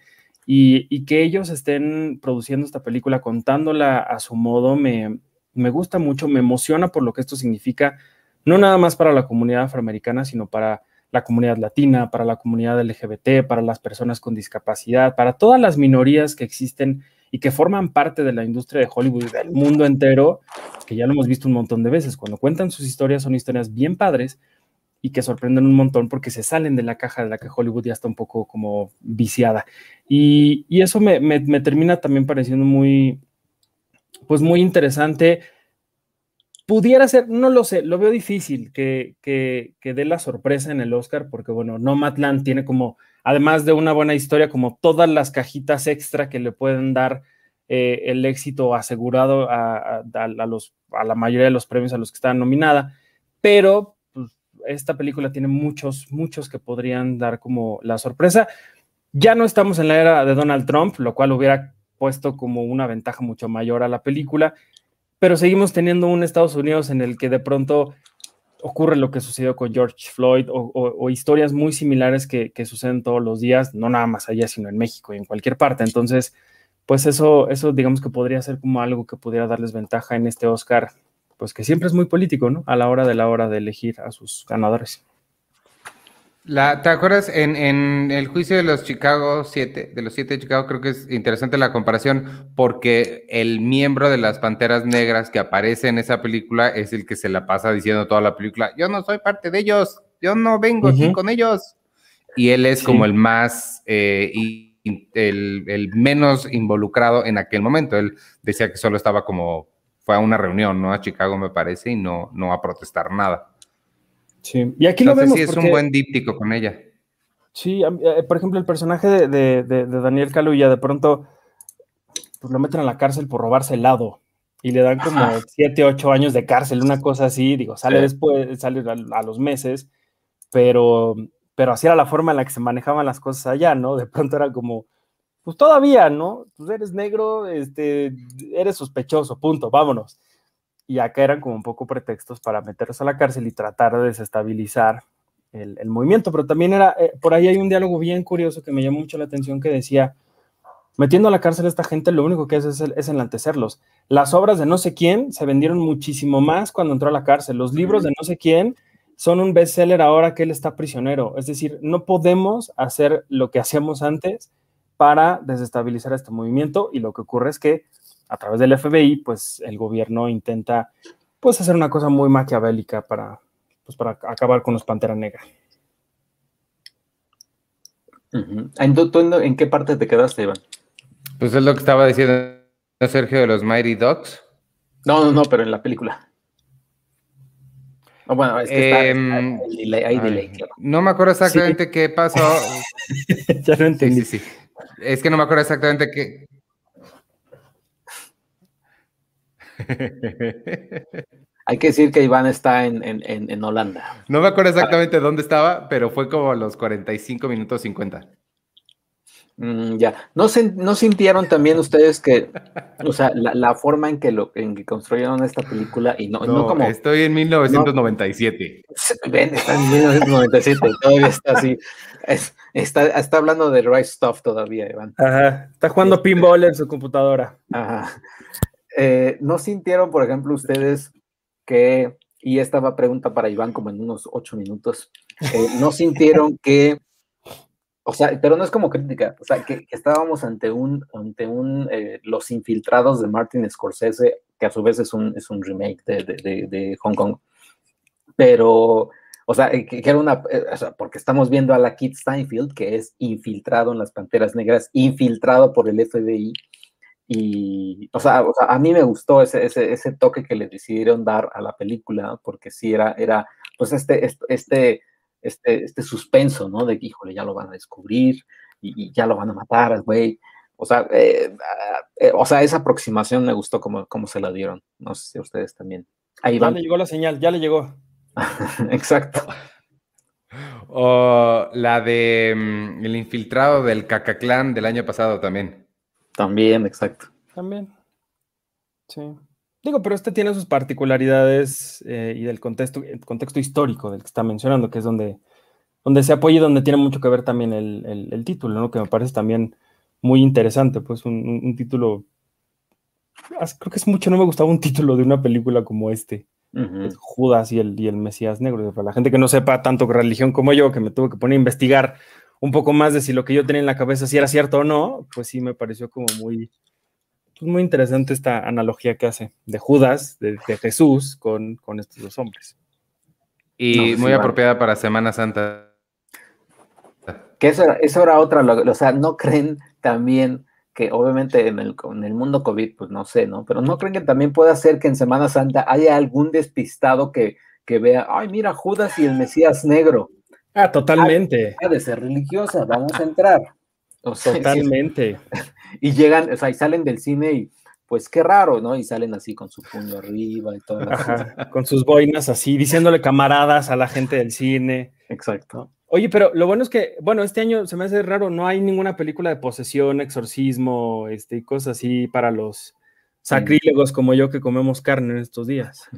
C: y, que ellos estén produciendo esta película, contándola a su modo, me, me gusta mucho, me emociona por lo que esto significa, no nada más para la comunidad afroamericana, sino para la comunidad latina, para la comunidad LGBT, para las personas con discapacidad, para todas las minorías que existen y que forman parte de la industria de Hollywood y del mundo entero, que ya lo hemos visto un montón de veces. Cuando cuentan sus historias son historias bien padres y que sorprenden un montón porque se salen de la caja de la que Hollywood ya está un poco como viciada. Y, eso me, termina también pareciendo muy, pues muy interesante. Pudiera ser, no lo sé, lo veo difícil que, que, dé la sorpresa en el Oscar porque, bueno, Nomadland tiene como, además de una buena historia, como todas las cajitas extra que le pueden dar eh, el éxito asegurado a, a la mayoría de los premios a los que están nominada, pero esta película tiene muchos, muchos que podrían dar como la sorpresa. Ya no estamos en la era de Donald Trump, lo cual hubiera puesto como una ventaja mucho mayor a la película, pero seguimos teniendo un Estados Unidos en el que de pronto ocurre lo que sucedió con George Floyd o, historias muy similares que, que, suceden todos los días, no nada más allá, sino en México y en cualquier parte. Entonces, pues eso, eso digamos que podría ser como algo que pudiera darles ventaja en este Oscar pues que siempre es muy político, ¿no? A la hora de la hora de elegir a sus ganadores.
A: La, ¿Te acuerdas en, el juicio de los Chicago 7, de los 7 de Chicago, creo que es interesante la comparación porque el miembro de las Panteras Negras que aparece en esa película es el que se la pasa diciendo toda la película, yo no soy parte de ellos, yo no vengo aquí con ellos. Y él es como el más, eh, el, el menos involucrado en aquel momento. Él decía que solo estaba como fue a una reunión, ¿no? A Chicago, me parece, y no, no a protestar nada.
C: Sí, y aquí lo vemos.
A: Sí, es un buen díptico con ella.
C: Sí, eh, por ejemplo, el personaje de, de, de, Daniel Kaluuya, de pronto, pues lo meten a la cárcel por robarse helado y le dan como siete, ocho años de cárcel, una cosa así, digo, sale después, sale a, los meses, pero, pero así era la forma en la que se manejaban las cosas allá, ¿no? De pronto era como, pues todavía, ¿no? Pues eres negro, este, eres sospechoso, punto, vámonos. Y acá eran como un poco pretextos para meterse a la cárcel y tratar de desestabilizar el, movimiento, pero también era, eh, por ahí hay un diálogo bien curioso que me llamó mucho la atención que decía, metiendo a la cárcel a esta gente, lo único que hace es, es, enlantecerlos. Las obras de no sé quién se vendieron muchísimo más cuando entró a la cárcel. Los libros de no sé quién son un bestseller ahora que él está prisionero. Es decir, no podemos hacer lo que hacíamos antes para desestabilizar este movimiento y lo que ocurre es que a través del FBI, pues el gobierno intenta pues hacer una cosa muy maquiavélica para, pues, para acabar con los Pantera Negra.
B: ¿En, qué parte te quedaste, Iván?
A: Pues es lo que estaba diciendo Sergio de los Mighty Ducks.
B: No, no, no, pero en la película. bueno, es que hay
A: em, delay, No me acuerdo exactamente qué pasó.
C: ya no entendí.
A: sí, sí. Es que no me acuerdo exactamente qué.
B: Hay que decir que Iván está en, Holanda.
A: No me acuerdo exactamente dónde estaba, pero fue como los 45 minutos 50.
B: Mm, ya. ¿No, ¿No sintieron también ustedes que, o sea, la, forma en que, lo, en que construyeron esta película y no, no, como...
A: Estoy en 1997.
B: ven, está en 1997, todavía está así. está, está hablando de right stuff todavía, Iván.
C: Ajá, está jugando este, pinball en su computadora.
B: Ajá. Eh, ¿No sintieron, por ejemplo, ustedes que, y esta va pregunta para Iván como en unos ocho minutos, eh, ¿no sintieron que o sea, pero no es como crítica, o sea, que, estábamos ante un, ante un, eh, Los Infiltrados de Martin Scorsese, que a su vez es un, es un remake de, de, Hong Kong, pero, o sea, que, era una, o sea, porque estamos viendo a la Kit Steinfeld, que es infiltrado en las Panteras Negras, infiltrado por el FBI, y, o sea, o sea a mí me gustó ese, ese, ese, toque que le decidieron dar a la película, porque sí era, era, pues este, este, este este, este suspenso, ¿no? De que, híjole, ya lo van a descubrir y, ya lo van a matar, güey. O sea, eh, eh, o sea, esa aproximación me gustó como, como se la dieron. No sé si ustedes también.
C: Ahí ya le llegó la señal, ya le llegó.
B: Exacto.
A: O la de mm, el infiltrado del Cacaclán del año pasado también.
B: También, exacto.
C: También. Sí. Digo, pero este tiene sus particularidades eh, y del contexto, el contexto histórico del que está mencionando, que es donde, donde se apoya y donde tiene mucho que ver también el, título, ¿no? Que me parece también muy interesante, pues un, título, creo que es mucho, no me gustaba un título de una película como este. Judas y el, y el Mesías Negro. Para la gente que no sepa tanto religión como yo, que me tuve que poner a investigar un poco más de si lo que yo tenía en la cabeza si era cierto o no, pues sí me pareció como muy, pues muy interesante esta analogía que hace de Judas, de, Jesús, con, con, estos dos hombres.
A: Y muy apropiada para Semana Santa.
B: Que eso, eso era otra, o sea, no creen también que obviamente en el, en el mundo COVID, pues no sé, ¿no? Pero no creen que también pueda ser que en Semana Santa haya algún despistado que, que vea, ay, mira, Judas y el Mesías negro.
C: Ah, totalmente.
B: Ha de ser religiosa, vamos a entrar.
C: totalmente.
B: y llegan, o sea, y salen del cine y pues qué raro, ¿no? Y salen así con su puño arriba y todo.
C: con sus boinas así, diciéndole camaradas a la gente del cine.
B: Exacto.
C: Oye, pero lo bueno es que, bueno, este año se me hace raro, no hay ninguna película de posesión, exorcismo, este, y cosas así para los sacrílegos como yo que comemos carne en estos días.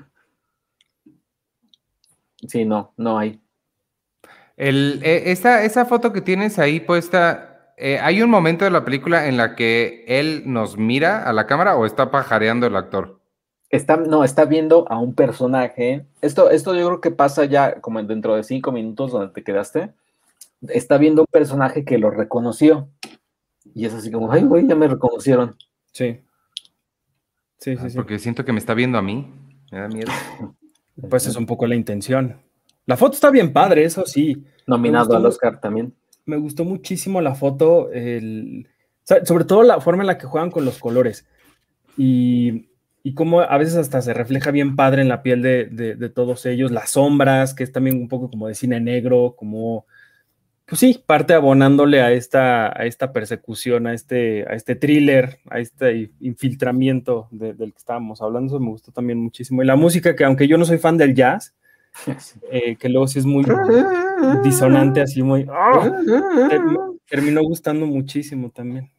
B: Sí, no, no hay.
A: El, eh, esa foto que tienes ahí puesta, eh, ¿hay un momento de la película en la que él nos mira a la cámara o está pajareando el actor?
B: Está, no, está viendo a un personaje. Esto, esto yo creo que pasa ya como dentro de cinco minutos donde te quedaste. Está viendo un personaje que lo reconoció. Y es así como, ay, güey, ya me reconocieron.
C: Sí.
A: Sí, sí, ah, sí. Porque siento que me está viendo a mí. Me da miedo.
C: Pues es un poco la intención. La foto está bien padre, eso sí.
B: Nominado al Oscar también.
C: Me gustó muchísimo la foto, sobre todo la forma en la que juegan con los colores. Y y cómo a veces hasta se refleja bien padre en la piel de, todos ellos, las sombras, que es también un poco como de cine negro, como, pues sí, parte abonándole a esta, a esta persecución, a este, a este thriller, a este infiltramiento del que estábamos hablando, eso me gustó también muchísimo. Y la música, que aunque yo no soy fan del jazz, eh, que luego sí es muy disonante, así muy... ¡ah! terminó gustando muchísimo también.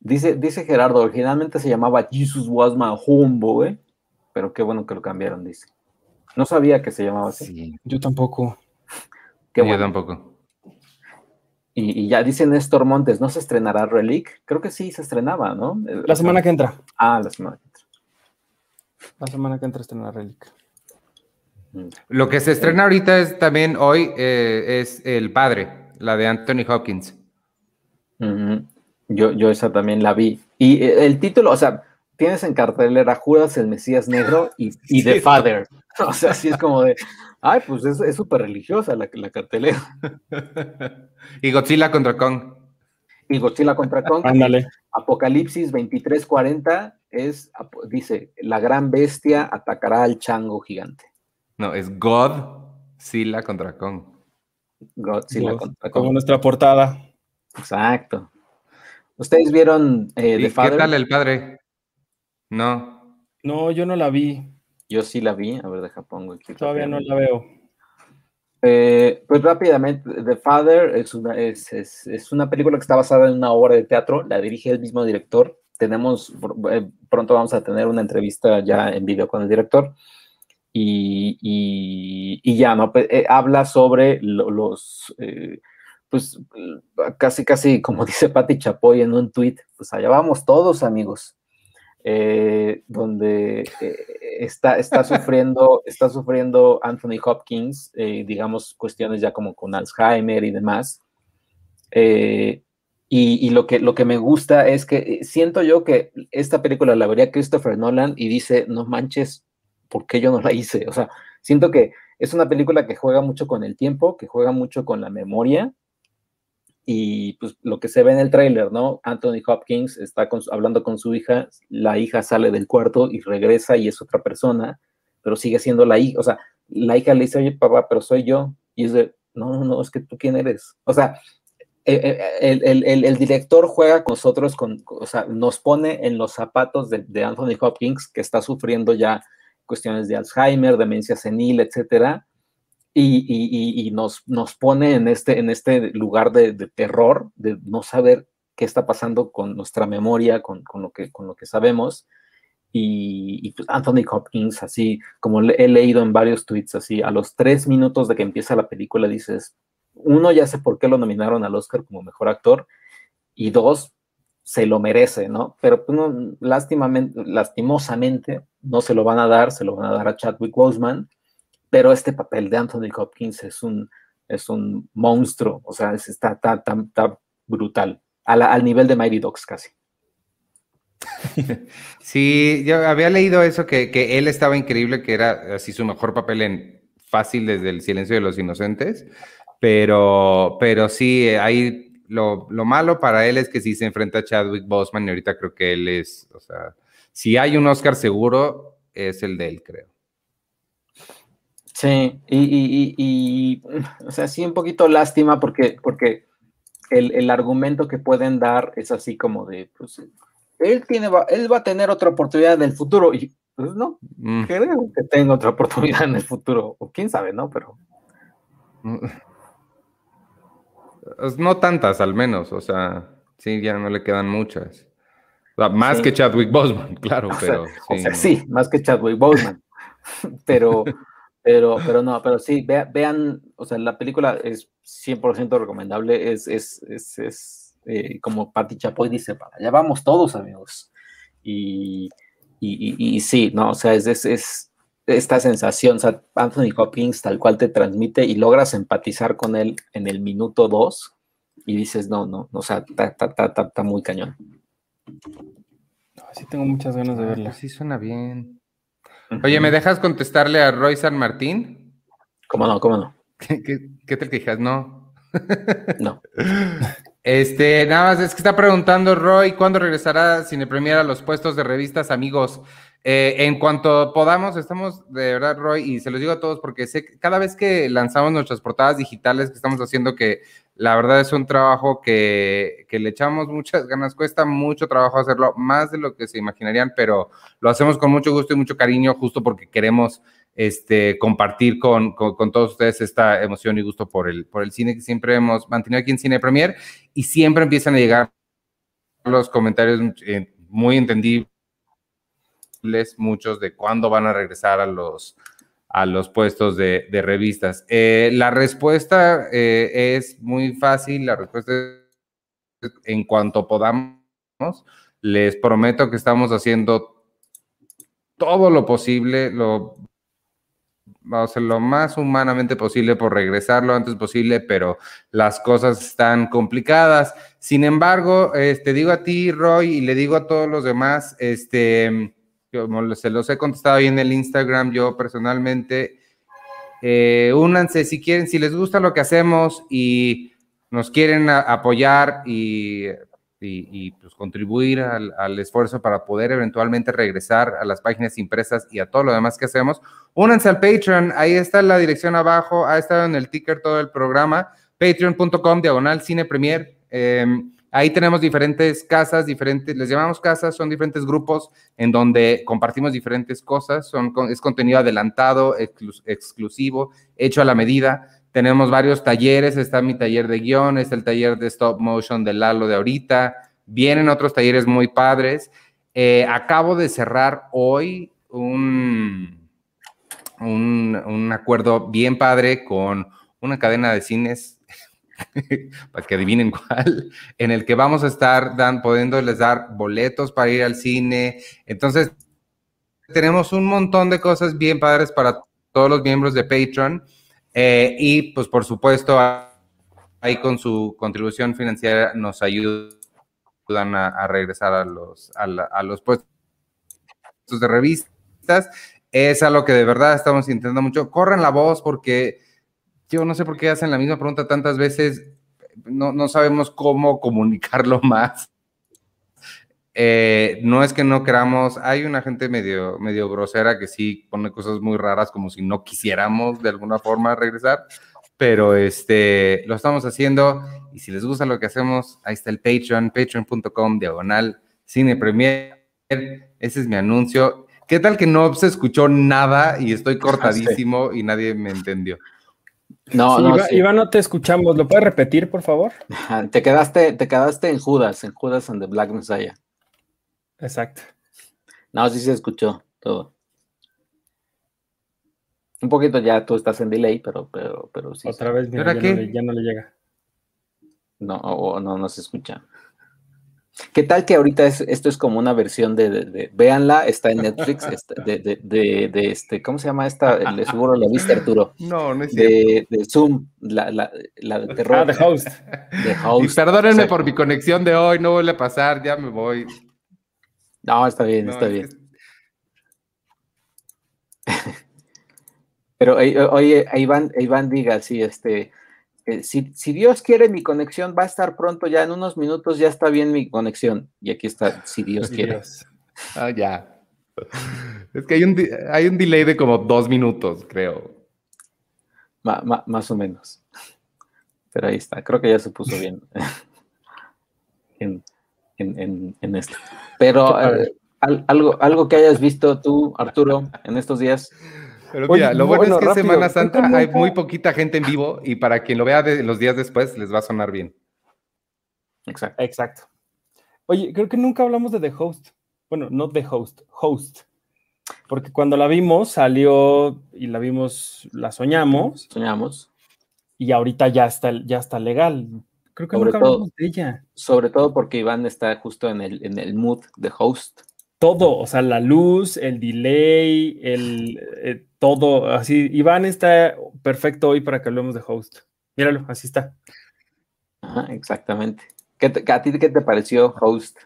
B: Dice, dice Gerardo, originalmente se llamaba Jesus Was My Homeboy, pero qué bueno que lo cambiaron, dice. No sabía que se llamaba así.
C: yo tampoco.
A: Qué Yo tampoco.
B: Y, ya dice Néstor Montes, ¿no se estrenará Relic? Creo que sí se estrenaba, ¿no?
C: La semana que entra.
B: Ah, la semana que entra.
C: La semana que entra estrena Relic.
A: Mm. Lo que se estrena ahorita es también hoy eh, es El Padre, la de Anthony Hopkins.
B: Yo, yo esa también la vi. Y eh, el título, o sea, tienes en cartelera Judas, el Mesías Negro y, y The Father. O sea, así es como de, ay, pues es súper religiosa la, la cartelera.
A: y Godzilla contra Kong.
B: Y Godzilla contra Kong.
C: Ándale.
B: Apocalipsis 2340 es, dice, la gran bestia atacará al chango gigante.
A: No, es Godzilla contra Kong.
C: Godzilla contra Kong. Como nuestra portada.
B: Exacto. ¿Ustedes vieron eh, The
A: ¿Qué tal el padre? No.
C: No, yo no la vi.
B: Yo sí la vi. A ver, deja pongo aquí.
C: Todavía no la veo.
B: Eh, pues rápidamente, The Father es una, es, una película que está basada en una obra de teatro, la dirige el mismo director. Tenemos, eh, pronto vamos a tener una entrevista ya en video con el director. Y, y, ya, ¿no? Pues, habla sobre los, pues casi, casi, como dice Patti Chapoy en un tweet, pues allá vamos todos, amigos. Eh, donde eh, está, está, sufriendo, está sufriendo Anthony Hopkins, eh, digamos, cuestiones ya como con Alzheimer y demás. Y, lo, que, lo que me gusta es que siento yo que esta película la vería Christopher Nolan y dice, no manches, ¿por qué yo no la hice? O sea, siento que es una película que juega mucho con el tiempo, que juega mucho con la memoria y pues lo que se ve en el tráiler, ¿no? Anthony Hopkins está hablando con su hija, la hija sale del cuarto y regresa y es otra persona, pero sigue siendo la hija, o sea, la hija le dice, oye papá, pero soy yo, y es de, no, no, no, es que tú quién eres, o sea, eh, eh, el, director juega con nosotros, con, o sea, nos pone en los zapatos de Anthony Hopkins, que está sufriendo ya cuestiones de Alzheimer, demencia senil, etcétera, y, nos, nos, pone en este, en este lugar de, terror, de no saber qué está pasando con nuestra memoria, con, lo, que, con lo que sabemos. Y, pues Anthony Hopkins, así como he leído en varios tweets, así a los tres minutos de que empieza la película dices, uno, ya sé por qué lo nominaron al Oscar como mejor actor, y dos, se lo merece, ¿no? Pero pues, no, lastimosamente no se lo van a dar, se lo van a dar a Chadwick Boseman, pero este papel de Anthony Hopkins es un, es un monstruo, o sea, está, está, brutal, al nivel de Mighty Dogs casi.
A: Sí, yo había leído eso, que, que, él estaba increíble, que era así su mejor papel en fácil desde el silencio de los inocentes, pero, pero sí, hay lo, lo, malo para él es que si se enfrenta a Chadwick Boseman y ahorita creo que él es, o sea, si hay un Oscar seguro, es el de él, creo.
B: Sí, y, y, y, o sea, sí un poquito lástima porque, porque el, el, argumento que pueden dar es así como de, pues, él, tiene, él va a tener otra oportunidad en el futuro y, pues no, mm. creo que tenga otra oportunidad en el futuro, o quién sabe, ¿no? Pero...
A: No tantas, al menos, o sea, sí, ya no le quedan muchas. más que Chadwick Boseman, claro, pero.
B: sí, o sea, sí, más que Chadwick Boseman. pero, pero, pero no, pero sí, vean, o sea, la película es 100% recomendable, es, es, es, es eh, como Patti Chapoy dice, para allá vamos todos, amigos. Y, y, y, y sí, no, o sea, es, es, es esta sensación, o sea, Anthony Hopkins tal cual te transmite y logras empatizar con él en el minuto dos y dices, no, no, o sea, está muy cañón.
C: Sí tengo muchas ganas de verla.
A: Sí suena bien. Oye, ¿me dejas contestarle a Roy San Martín?
B: ¿Cómo no? ¿Cómo no?
A: ¿Qué, qué, te quejas? No.
B: No.
A: Este, nada más es que está preguntando Roy, ¿cuándo regresará Cine Premier a los puestos de revistas amigos? Eh, en cuanto podamos, estamos de verdad, Roy, y se los digo a todos porque sé que cada vez que lanzamos nuestras portadas digitales que estamos haciendo, que la verdad es un trabajo que, que, le echamos muchas ganas, cuesta mucho trabajo hacerlo, más de lo que se imaginarían, pero lo hacemos con mucho gusto y mucho cariño, justo porque queremos este, compartir con, con, todos ustedes esta emoción y gusto por el, por el cine que siempre hemos mantenido aquí en Cine Premier y siempre empiezan a llegar los comentarios eh, muy entendibles muchos de cuándo van a regresar a los, a los puestos de, revistas. Eh, la respuesta eh, es muy fácil, la respuesta es en cuanto podamos. Les prometo que estamos haciendo todo lo posible, lo, vamos a lo más humanamente posible por regresar lo antes posible, pero las cosas están complicadas. Sin embargo, te este, digo a ti, Roy, y le digo a todos los demás, este, como se los he contestado ahí en el Instagram, yo personalmente, eh, únanse si quieren, si les gusta lo que hacemos y nos quieren apoyar y, y, pues contribuir al, esfuerzo para poder eventualmente regresar a las páginas impresas y a todo lo demás que hacemos, únanse al Patreon, ahí está la dirección abajo, ha estado en el ticker todo el programa, patreon.com diagonal cine premier. Em, Ahí tenemos diferentes casas, diferentes, les llamamos casas, son diferentes grupos en donde compartimos diferentes cosas, son, es contenido adelantado, exclusivo, hecho a la medida. Tenemos varios talleres, está mi taller de guion, está el taller de stop motion de Lalo de ahorita, vienen otros talleres muy padres. Eh, acabo de cerrar hoy un, un, un acuerdo bien padre con una cadena de cines para que adivinen cuál, en el que vamos a estar dan, pudiéndoles dar boletos para ir al cine. Entonces, tenemos un montón de cosas bien padres para todos los miembros de Patreon. Eh, y pues por supuesto, ahí con su contribución financiera nos ayudan a, regresar a los, a, los puestos de revistas. Es algo que de verdad estamos intentando mucho. Corren la voz porque yo no sé por qué hacen la misma pregunta tantas veces, no, sabemos cómo comunicarlo más. Eh, no es que no queramos, hay una gente medio, medio grosera que sí pone cosas muy raras como si no quisiéramos de alguna forma regresar, pero este, lo estamos haciendo y si les gusta lo que hacemos, ahí está el Patreon, patreon.com diagonal cine premier, ese es mi anuncio. ¿Qué tal que no se escuchó nada y estoy cortadísimo y nadie me entendió?
C: No, no. Iván, no te escuchamos. ¿Lo puedes repetir, por favor?
B: Te quedaste, te quedaste en Judas, en Judas and the Black Messiah.
C: Exacto.
B: No, sí se escuchó todo. Un poquito ya tú estás en delay, pero, pero, pero sí.
C: Otra vez, mira, ya, No le, ya, no le, llega.
B: No, no, no se escucha. ¿Qué tal que ahorita esto es como una versión de, de, véanla, está en Netflix, este, de, de, este, ¿cómo se llama esta? El, seguro la viste, Arturo.
A: No, no es
B: de, de Zoom, la, la, la de terror.
C: Ah, The Host.
B: The Host.
A: Y perdónenme por mi conexión de hoy, no vuelve a pasar, ya me voy.
B: No, está bien, está bien. Pero oye, Iván, Iván diga, sí, este, eh, si, Dios quiere mi conexión va a estar pronto, ya en unos minutos ya está bien mi conexión. Y aquí está, si Dios quiere.
A: Ah, ya. Es que hay un, hay un delay de como dos minutos, creo.
B: más o menos. Pero ahí está, creo que ya se puso bien en, esto. Pero eh, algo, algo que hayas visto tú, Arturo, en estos días.
A: Pero mira, lo bueno, es que Semana Santa hay muy poquita gente en vivo y para quien lo vea de los días después les va a sonar bien.
C: Exacto. Exacto. Oye, creo que nunca hablamos de The Host. Bueno, no The Host, Host. Porque cuando la vimos salió y la vimos, la soñamos.
B: Soñamos.
C: Y ahorita ya está, ya está legal. Creo que nunca hablamos de ella.
B: Sobre todo porque Iván está justo en el, en el mood de Host
C: todo, o sea, la luz, el delay, el eh, todo, así. Iván está perfecto hoy para que hablemos de host. Míralo, así está.
B: Ajá, exactamente. ¿Qué ¿A ti qué te pareció host?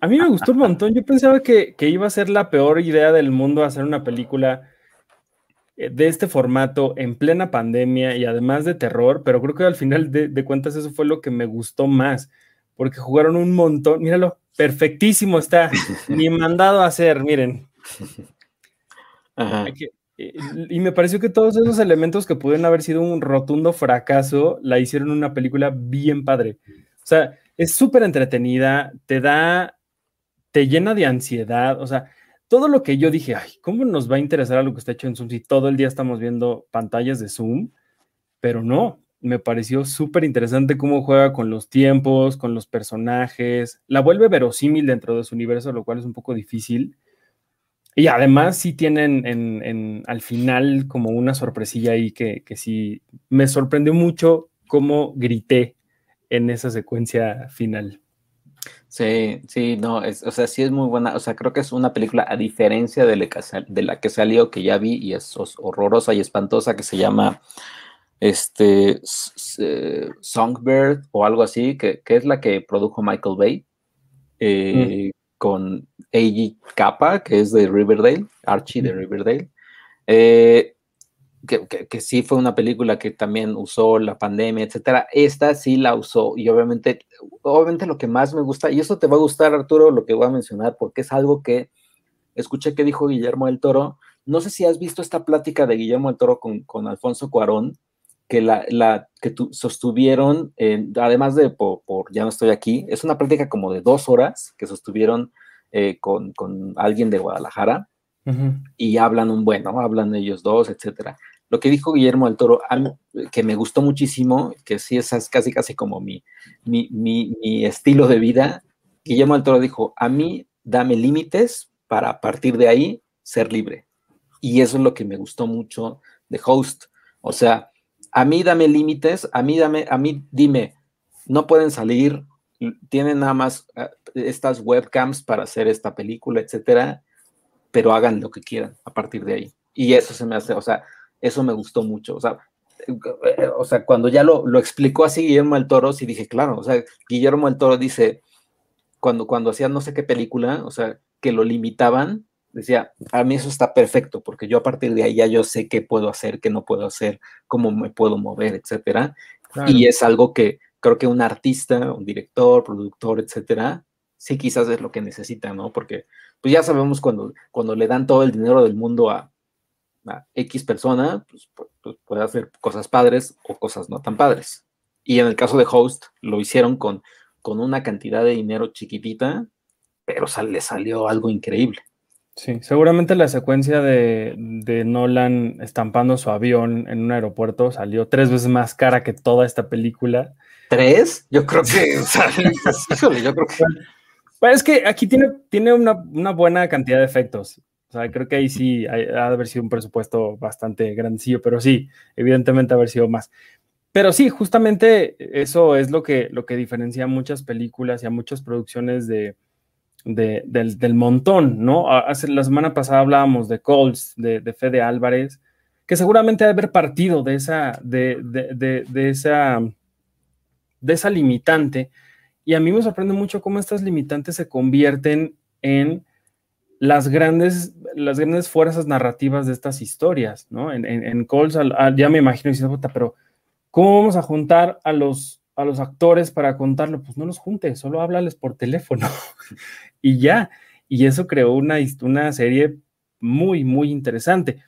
C: A mí me gustó un montón. Yo pensaba que, iba a ser la peor idea del mundo hacer una película eh, de este formato en plena pandemia y además de terror, pero creo que al final de, de cuentas eso fue lo que me gustó más, porque jugaron un montón. Míralo, Perfectísimo está. Ni mandado a hacer, miren. Eh, y me pareció que todos esos elementos que pudieron haber sido un rotundo fracaso, la hicieron una película bien padre. O sea, es súper entretenida, te da, te llena de ansiedad. O sea, todo lo que yo dije, ay, ¿cómo nos va a interesar a lo que está hecho en Zoom si todo el día estamos viendo pantallas de Zoom? Pero no, me pareció súper interesante cómo juega con los tiempos, con los personajes, la vuelve verosímil dentro de su universo, lo cual es un poco difícil. Y además sí tienen en, al final como una sorpresilla ahí que, sí me sorprendió mucho cómo grité en esa secuencia final.
B: Sí, sí, no, es, o sea, sí es muy buena, o sea, creo que es una película a diferencia de la que salió, que ya vi y es horrorosa y espantosa, que se llama este eh, Songbird o algo así, que, es la que produjo Michael Bay, eh, mm. con A.G. Kappa, que es de Riverdale, Archie de Riverdale. Eh, que, sí fue una película que también usó la pandemia, etcétera. Esta sí la usó y obviamente, obviamente lo que más me gusta, y eso te va a gustar, Arturo, lo que voy a mencionar, porque es algo que escuché que dijo Guillermo del Toro. No sé si has visto esta plática de Guillermo del Toro con, con Alfonso Cuarón, que, la, la que sostuvieron, además de por, Ya no estoy aquí, es una práctica como de dos horas que sostuvieron eh, con, con, alguien de Guadalajara y hablan un bueno, hablan ellos dos, etcétera. Lo que dijo Guillermo del Toro, que me gustó muchísimo, que sí es casi casi como mi, mi, mi, mi estilo de vida, Guillermo del Toro dijo, a mí dame límites para a partir de ahí ser libre. Y eso es lo que me gustó mucho de Host. O sea, a mí dame límites, a mí dame, a mí dime, no pueden salir, tienen nada más eh, estas webcams para hacer esta película, etcétera, pero hagan lo que quieran a partir de ahí. Y eso se me hace, o sea, eso me gustó mucho, o sea, eh, o sea, cuando ya lo, lo explicó así Guillermo del Toro, sí dije, claro, o sea, Guillermo del Toro dice, cuando, cuando hacía no sé qué película, o sea, que lo limitaban, decía, a mí eso está perfecto, porque yo a partir de ahí ya yo sé qué puedo hacer, qué no puedo hacer, cómo me puedo mover, etcétera. Y es algo que creo que un artista, un director, productor, etcétera, sí quizás es lo que necesita, ¿no? Porque pues ya sabemos cuando, cuando le dan todo el dinero del mundo a, X persona, pues, pues, puede hacer cosas padres o cosas no tan padres. Y en el caso de Host, lo hicieron con, con una cantidad de dinero chiquitita, pero le salió algo increíble.
C: Sí, seguramente la secuencia de, Nolan estampando su avión en un aeropuerto salió tres veces más cara que toda esta película.
B: ¿Tres? Yo creo que. yo creo que.
C: Pero es que aquí tiene, tiene una, buena cantidad de efectos. O sea, creo que ahí sí ha de haber sido un presupuesto bastante grandecillo, pero sí, evidentemente haber sido más. pero sí, justamente eso es lo que, lo que diferencia a muchas películas y a muchas producciones de, del, montón, ¿no? Hace, la semana pasada hablábamos de Colts, de, de Fede Álvarez, que seguramente debe haber partido de esa, de, de, esa, de esa limitante. Y a mí me sorprende mucho cómo estas limitantes se convierten en las grandes, las grandes fuerzas narrativas de estas historias, ¿no? En, en, Calls, ya me imagino pero ¿cómo vamos a juntar a los, a los actores para contarlo? Pues no los juntes, solo háblales por teléfono y ya. Y eso creó una, una serie muy, muy interesante.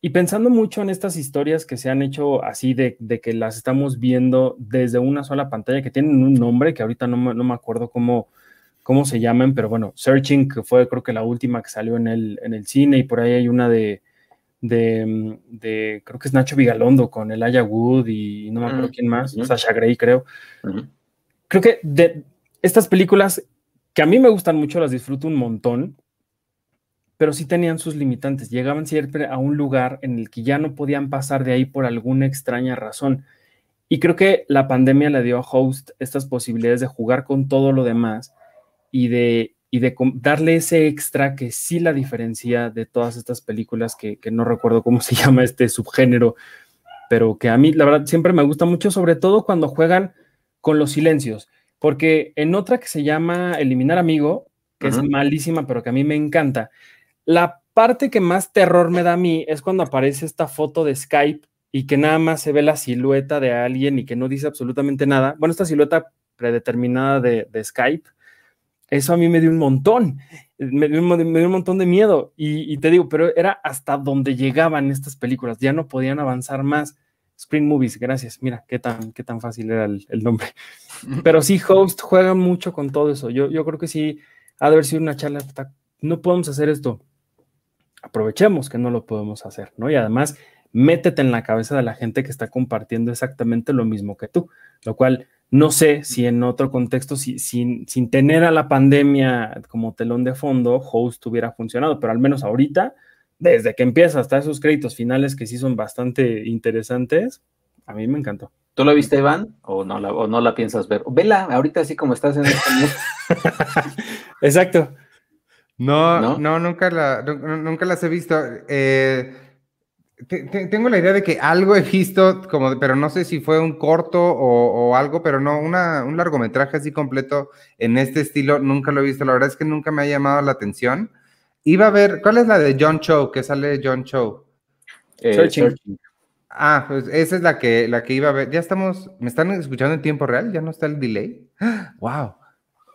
C: Y pensando mucho en estas historias que se han hecho así de, de, que las estamos viendo desde una sola pantalla, que tienen un nombre que ahorita no, no me acuerdo cómo, cómo se llaman, pero bueno, Searching, que fue creo que la última que salió en el, en el cine, y por ahí hay una de, de, de creo que es Nacho Vigalondo con el Aya Wood y no me acuerdo quién más, Sasha Gray, creo. Creo que de estas películas que a mí me gustan mucho, las disfruto un montón, pero sí tenían sus limitantes. Llegaban siempre a un lugar en el que ya no podían pasar de ahí por alguna extraña razón. Y creo que la pandemia le dio a Host estas posibilidades de jugar con todo lo demás y de, y de darle ese extra que sí la diferencia de todas estas películas que, no recuerdo cómo se llama este subgénero, pero que a mí la verdad siempre me gusta mucho, sobre todo cuando juegan con los silencios, porque en otra que se llama Eliminar Amigo, que es malísima, pero que a mí me encanta, la parte que más terror me da a mí es cuando aparece esta foto de Skype y que nada más se ve la silueta de alguien y que no dice absolutamente nada. Bueno, esta silueta predeterminada de, de Skype eso a mí me dio un montón, me dio, un montón de miedo. Y, te digo, pero era hasta donde llegaban estas películas, ya no podían avanzar más. Screen Movies, gracias. Mira, qué tan, qué tan fácil era el, nombre. Pero sí, Host juega mucho con todo eso. Yo, yo creo que sí, ha de haber sido una charla. No podemos hacer esto. Aprovechemos que no lo podemos hacer, ¿no? Y además, métete en la cabeza de la gente que está compartiendo exactamente lo mismo que tú, lo cual no sé si en otro contexto, si, sin, sin tener a la pandemia como telón de fondo, Host hubiera funcionado, pero al menos ahorita, desde que empieza hasta esos créditos finales que sí son bastante interesantes, a mí me encantó.
B: ¿Tú la viste, Iván? ¿O no la, o no la piensas ver? Vela, ahorita así como estás en este
C: Exacto.
A: No, no, nunca, la, nunca las he visto. Eh, tengo la idea de que algo he visto, como, pero no sé si fue un corto o, algo, pero no, una, un largometraje así completo en este estilo, nunca lo he visto. La verdad es que nunca me ha llamado la atención. Iba a ver, ¿cuál es la de John Cho? Que sale John Cho.
B: Eh,
A: ah, pues esa es la que, la que iba a ver. Ya estamos, ¿me están escuchando en tiempo real? ¿Ya no está el delay? ¡Wow!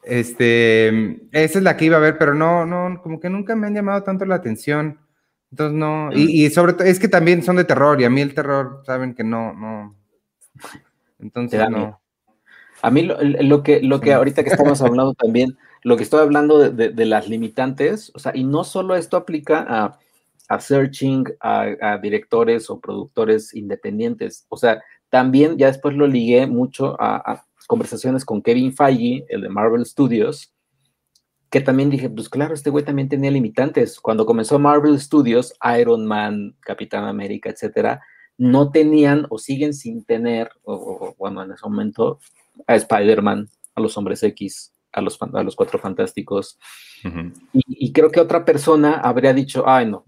A: Este, esa es la que iba a ver, pero no, no, como que nunca me han llamado tanto la atención. Entonces no, y, sobre todo es que también son de terror y a mí el terror, saben que no, no. Entonces no.
B: A mí lo, que, lo que ahorita que estamos hablando también, lo que estoy hablando de, las limitantes, o sea, y no solo esto aplica a, a searching, a, directores o productores independientes, o sea, también ya después lo ligué mucho a conversaciones con Kevin Feige, el de Marvel Studios, que también dije, pues claro, este güey también tenía limitantes. Cuando comenzó Marvel Studios, Iron Man, Capitán América, etcétera, no tenían o siguen sin tener, o, bueno, en ese momento, a Spider-Man, a los Hombres X, a los, a los Cuatro Fantásticos. y, y, creo que otra persona habría dicho, ay, no,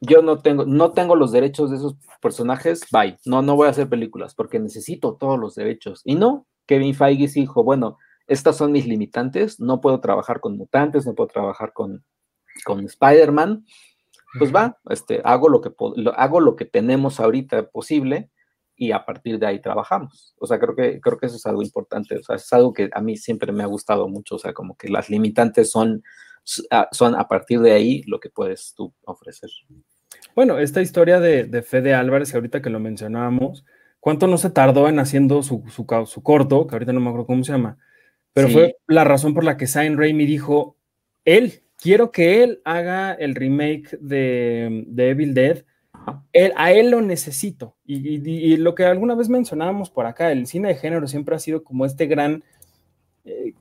B: yo no tengo, no tengo los derechos de esos personajes, bye, no, no voy a hacer películas porque necesito todos los derechos. Y no, Kevin Feige dijo, bueno, estas son mis limitantes, no puedo trabajar con mutantes, no puedo trabajar con, con Spider-Man, pues va, este, hago, lo que, hago lo que tenemos ahorita posible y a partir de ahí trabajamos. O sea, creo que, creo que eso es algo importante, o sea, es algo que a mí siempre me ha gustado mucho, o sea, como que las limitantes son, son a partir de ahí lo que puedes tú ofrecer.
C: Bueno, esta historia de, de Fede Álvarez, ahorita que lo mencionábamos, ¿cuánto no se tardó en haciendo su, su, su corto, que ahorita no me acuerdo cómo se llama, pero fue la razón por la que Sam Raimi dijo, él, quiero que él haga el remake de, Evil Dead. a él lo necesito. Y, lo que alguna vez mencionábamos por acá, el cine de género siempre ha sido como este gran eh,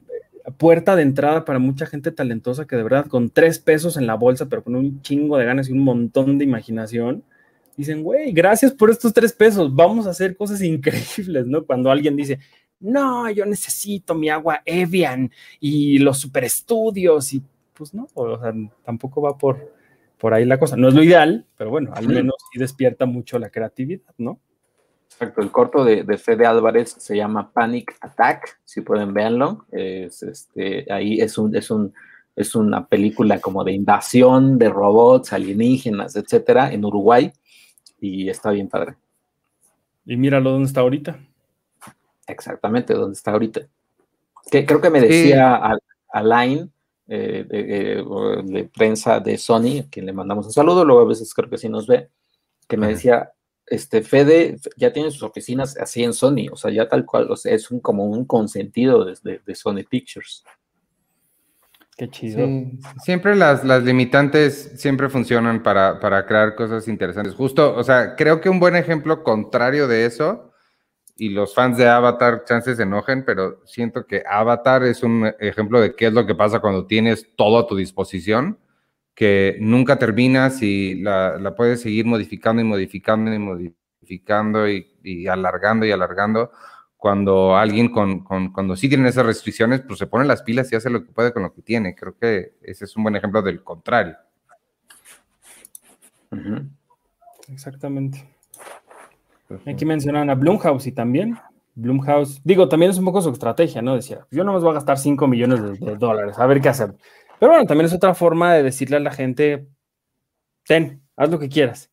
C: puerta de entrada para mucha gente talentosa que de verdad con tres pesos en la bolsa, pero con un chingo de ganas y un montón de imaginación, dicen, güey, gracias por estos tres pesos, vamos a hacer cosas increíbles, ¿no? Cuando alguien dice, no, yo necesito mi agua Evian y los super estudios y pues no, o sea, tampoco va por, por ahí la cosa. No es lo ideal, pero bueno, al menos sí despierta mucho la creatividad, ¿no?
B: Exacto, el corto de, de Fede Álvarez se llama Panic Attack, si pueden verlo. Es, este, ahí es un, es un, es una película como de invasión de robots, alienígenas, etcétera, en Uruguay, y está bien padre.
C: Y míralo dónde está ahorita.
B: Exactamente, dónde está ahorita. Que creo que me decía Alain eh, de, de, prensa de Sony, a quien le mandamos un saludo, luego a veces creo que sí nos ve, que me decía, este Fede ya tiene sus oficinas así en Sony, o sea, ya tal cual, o sea, es un, como un consentido de, de Sony Pictures.
C: Qué chido.
A: Sí, siempre las, las limitantes siempre funcionan para, para crear cosas interesantes. Justo, o sea, creo que un buen ejemplo contrario de eso y los fans de Avatar chances se enojen, pero siento que Avatar es un ejemplo de qué es lo que pasa cuando tienes todo a tu disposición, que nunca terminas y la, la puedes seguir modificando y modificando y modificando y, y alargando y alargando. Cuando alguien con, con, cuando sí tienen esas restricciones, pues se pone las pilas y hace lo que puede con lo que tiene. Creo que ese es un buen ejemplo del contrario.
C: Uh -huh. Exactamente. Aquí mencionan a Blumhouse y también Blumhouse, digo, también es un poco su estrategia, ¿no? Decía, yo no me voy a gastar 5 millones de, de, dólares, a ver qué hacer. Pero bueno, también es otra forma de decirle a la gente, ten, haz lo que quieras.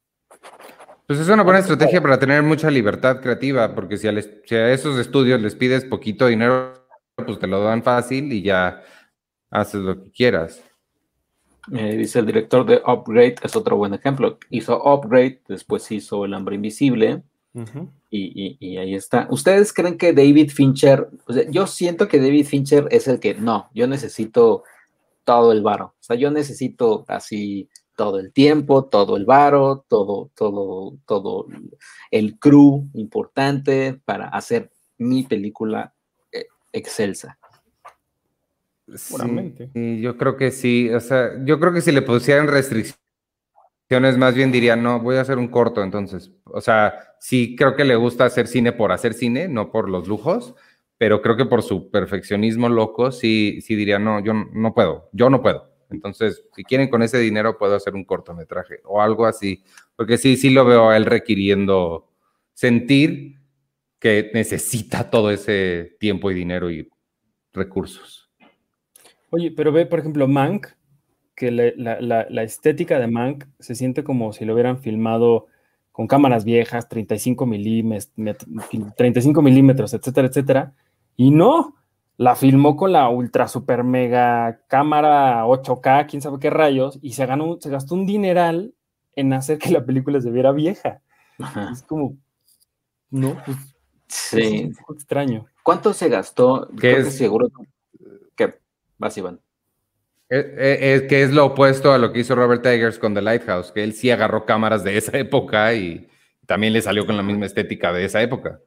A: Pues es una buena estrategia para tener mucha libertad creativa, porque si a, les, si a esos estudios les pides poquito dinero, pues te lo dan fácil y ya haces lo que quieras.
B: Eh, dice el director de Upgrade, es otro buen ejemplo. Hizo Upgrade, después hizo El Hambre Invisible, Uh -huh. y, y, y, ahí está. ¿Ustedes creen que David Fincher, o sea, yo siento que David Fincher es el que, no, yo necesito todo el varo, o sea, yo necesito así todo el tiempo, todo el varo, todo, todo, todo el crew importante para hacer mi película eh, excelsa.
A: Seguramente. Sí, yo creo que sí, o sea, yo creo que si le pusieran restricciones más bien diría, no, voy a hacer un corto entonces. O sea, sí creo que le gusta hacer cine por hacer cine, no por los lujos, pero creo que por su perfeccionismo loco, sí, sí diría, no, yo no puedo, yo no puedo. Entonces, si quieren con ese dinero, puedo hacer un cortometraje o algo así, porque sí, sí lo veo a él requiriendo sentir que necesita todo ese tiempo y dinero y recursos.
C: Oye, pero ve, por ejemplo, Mank, que la, la, la, la, estética de Mank se siente como si lo hubieran filmado con cámaras viejas, 35 milímetros, 35 milímetros, etcétera, etcétera. Y no, la filmó con la ultra super mega cámara 8K, quién sabe qué rayos, y se, ganó, se gastó un dineral en hacer que la película se viera vieja. Ajá. Es como, no, pues,
B: sí.
C: Es un poco extraño.
B: ¿Cuánto se gastó?
A: ¿Qué es?
B: seguro que vas, Iván.
A: Es, es, que es lo opuesto a lo que hizo Robert Eggers con The Lighthouse, que él sí agarró cámaras de esa época y también le salió con la misma estética de esa época.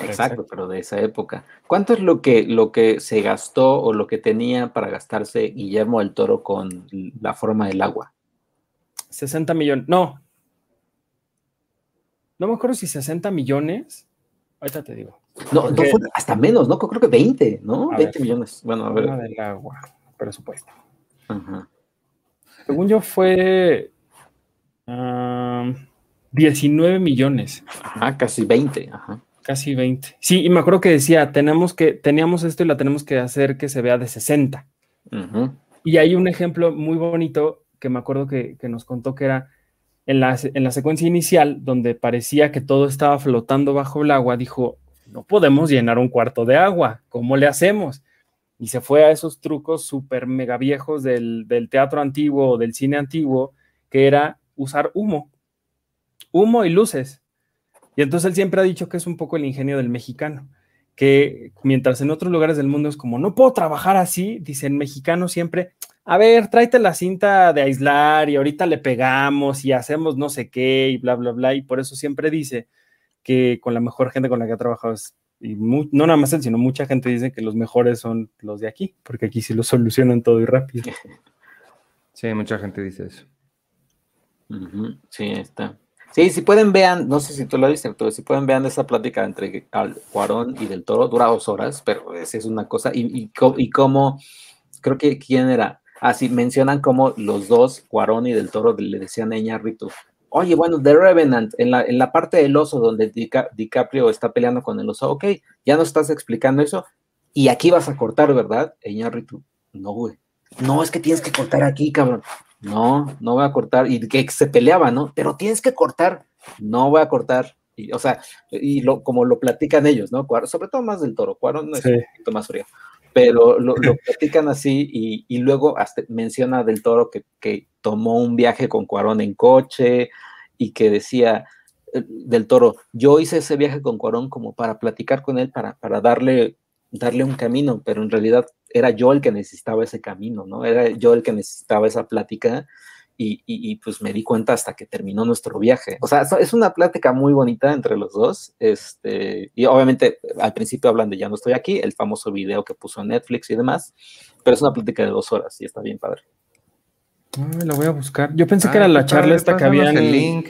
B: Exacto, pero de esa época. ¿Cuánto es lo que, lo que se gastó o lo que tenía para gastarse Guillermo del Toro con la forma del agua?
C: 60 millones, no. No me acuerdo si 60 millones. Ahorita te digo.
B: No, no fue hasta menos, ¿no? Creo que 20, ¿no? A 20 ver, millones. Bueno, a ver.
C: del agua, presupuesto. Según yo fue uh, 19 millones.
B: Ajá, casi 20. Ajá.
C: Casi 20. Sí, y me acuerdo que decía, tenemos que, teníamos esto y la tenemos que hacer que se vea de 60. Uh -huh. Y hay un ejemplo muy bonito que me acuerdo que, que nos contó que era en la, en la secuencia inicial, donde parecía que todo estaba flotando bajo el agua, dijo, no podemos llenar un cuarto de agua, ¿cómo le hacemos? Y se fue a esos trucos súper mega viejos del, del, teatro antiguo o del cine antiguo, que era usar humo, humo y luces. Y entonces él siempre ha dicho que es un poco el ingenio del mexicano, que mientras en otros lugares del mundo es como, no puedo trabajar así, dicen mexicano siempre, a ver, tráete la cinta de aislar y ahorita le pegamos y hacemos no sé qué y bla, bla, bla, y por eso siempre dice que con la mejor gente con la que ha trabajado es y muy, no nada más él, sino mucha gente dice que los mejores son los de aquí, porque aquí sí lo solucionan todo y rápido.
A: Sí, mucha gente dice eso.
B: Uh -huh. Sí, está. Sí, si pueden vean, no sé si tú lo viste, pero si pueden vean esa plática entre Cuarón y Del Toro, dura dos horas, pero esa es una cosa, y, y, y cómo, creo que quién era, así ah, mencionan como los dos, Cuarón y Del Toro, le decían a Iñárritu, oye, bueno, The Revenant, en la, en la parte del oso donde DiCaprio está peleando con el oso, ok, ya no estás explicando eso, y aquí vas a cortar, ¿verdad? Iñárritu, no, güey, no, es que tienes que cortar aquí, cabrón. No, no voy a cortar. Y que se peleaba, ¿no? Pero tienes que cortar. No voy a cortar. Y, o sea, y lo, como lo platican ellos, ¿no? sobre todo más del toro. Cuarón no es un poquito más frío. Pero lo, platican así y, y, luego hasta menciona del toro que, que, tomó un viaje con Cuarón en coche y que decía eh, del toro, yo hice ese viaje con Cuarón como para platicar con él, para, para darle, darle un camino, pero en realidad era yo el que necesitaba ese camino, ¿no? Era yo el que necesitaba esa plática y, pues me di cuenta hasta que terminó nuestro viaje. O sea, es una plática muy bonita entre los dos. Este, y obviamente al principio hablan de Ya no estoy aquí, el famoso video que puso en Netflix y demás, pero es una plática de dos horas y está bien padre.
C: Lo voy a buscar. Yo pensé que era la charla esta que había en el link.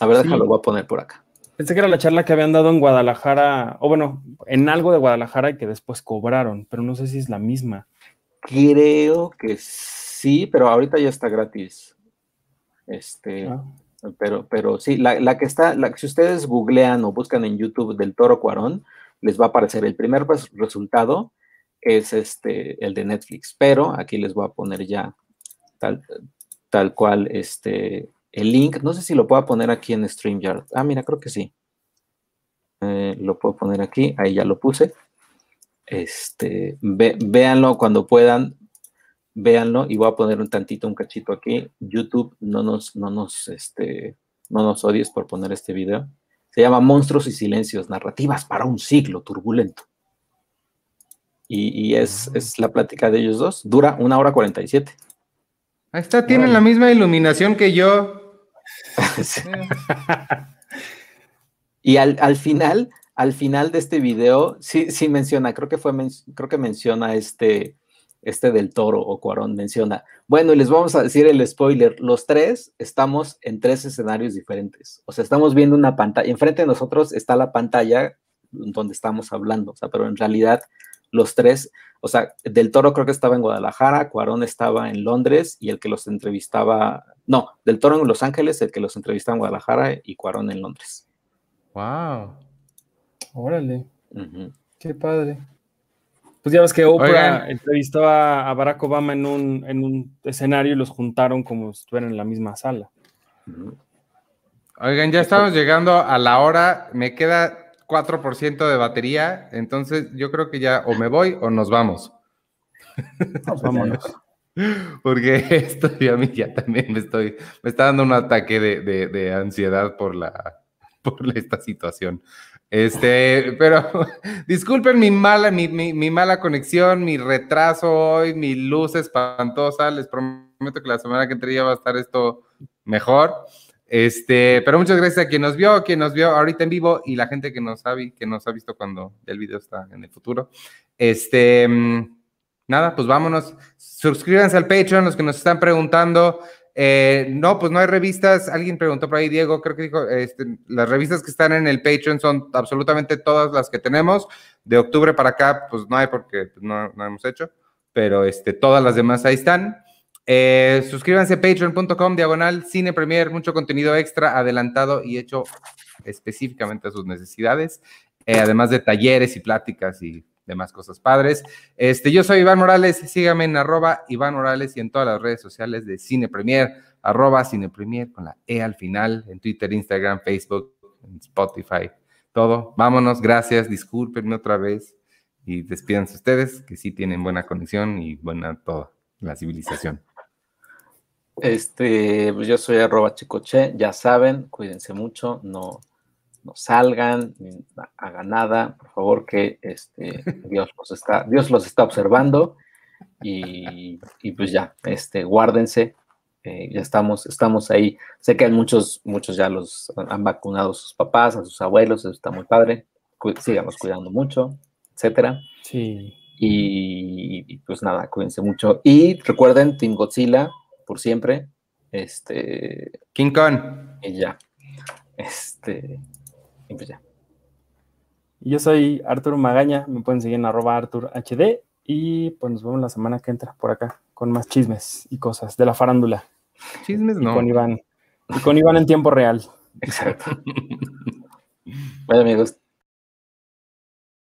B: A ver, déjalo, lo voy a poner por acá.
C: Pensé que era la charla que habían dado en Guadalajara, o bueno, en algo de Guadalajara y que después cobraron, pero no sé si es la misma.
B: Creo que sí, pero ahorita ya está gratis. Este, ah. pero, pero sí, la, que está, la, si ustedes googlean o buscan en YouTube del Toro Cuarón, les va a aparecer el primer resultado es este, el de Netflix, pero aquí les voy a poner ya tal, tal cual este, el link, no sé si lo puedo poner aquí en StreamYard. Ah, mira, creo que sí. Eh, lo puedo poner aquí, ahí ya lo puse. Este, véanlo cuando puedan, véanlo y voy a poner un tantito, un cachito aquí. YouTube, no nos, no nos, este, no nos odies por poner este video. Se llama Monstruos y Silencios, narrativas para un siglo turbulento. Y, es, es, la plática de ellos dos. Dura una hora cuarenta y siete.
A: Ahí está, tienen la misma iluminación que yo.
B: y al, final, al final de este video, sí, sí menciona, creo que fue, creo que menciona este, este del toro o Cuarón menciona. Bueno, y les vamos a decir el spoiler, los tres estamos en tres escenarios diferentes. O sea, estamos viendo una pantalla, enfrente de nosotros está la pantalla donde estamos hablando, o sea, pero en realidad los tres o sea, Del Toro creo que estaba en Guadalajara, Cuarón estaba en Londres y el que los entrevistaba, no, Del Toro en Los Ángeles, el que los entrevistaba en Guadalajara y Cuarón en Londres.
C: Wow. Órale. Qué padre. Pues ya ves que Oprah entrevistó a, Barack Obama en un, en un, escenario y los juntaron como si estuvieran en la misma sala.
A: Oigan, ya estamos llegando a la hora. Me queda 4% de batería, entonces yo creo que ya o me voy o nos vamos.
C: Nos vámonos.
A: Porque esto ya a mí ya también me estoy, me está dando un ataque de, ansiedad por la, por esta situación. Este, pero disculpen mi mala, mi, mi, mala conexión, mi retraso hoy, mi luz espantosa. Les prometo que la semana que entra ya va a estar esto mejor. Este, pero muchas gracias a quien nos vio, quien nos vio ahorita en vivo y la gente que nos ha, que nos ha visto cuando el video está en el futuro. Este, nada, pues vámonos. Suscríbanse al Patreon, los que nos están preguntando. Eh, no, pues no hay revistas. Alguien preguntó por ahí, Diego, creo que dijo, este, las revistas que están en el Patreon son absolutamente todas las que tenemos. De octubre para acá, pues no hay porque no, no hemos hecho, pero este, todas las demás ahí están. Eh, suscríbanse a patreon.com, diagonal, cine premier, mucho contenido extra, adelantado y hecho específicamente a sus necesidades, eh, además de talleres y pláticas y demás cosas padres. Este, yo soy Iván Morales, síganme en arroba Iván Morales y en todas las redes sociales de Cine Premier, arroba Cine Premier con la E al final, en Twitter, Instagram, Facebook, Spotify, todo. Vámonos, gracias, discúlpenme otra vez y despídanse ustedes, que sí tienen buena conexión y buena toda la civilización.
B: Este, pues yo soy arroba chicoche, ya saben, cuídense mucho, no, no salgan, ni hagan nada, por favor, que este, Dios los está, Dios los está observando y, pues ya, este, guárdense, eh, ya estamos, estamos ahí. Sé que hay muchos, muchos ya los han vacunado a sus papás, a sus abuelos, eso está muy padre. sigamos cuidando mucho, etcétera.
C: Sí.
B: Y, y, pues nada, cuídense mucho. Y recuerden, Team Godzilla, por siempre. Este.
A: King Kong.
B: Y ya. Este, y pues ya.
C: Y Yo soy Arturo Magaña, me pueden seguir en arroba Artur HD y pues nos vemos la semana que entra por acá con más chismes y cosas de la farándula.
A: Chismes
C: Y
A: no.
C: con Iván. Y con Iván en tiempo real.
B: Exacto. bueno, amigos,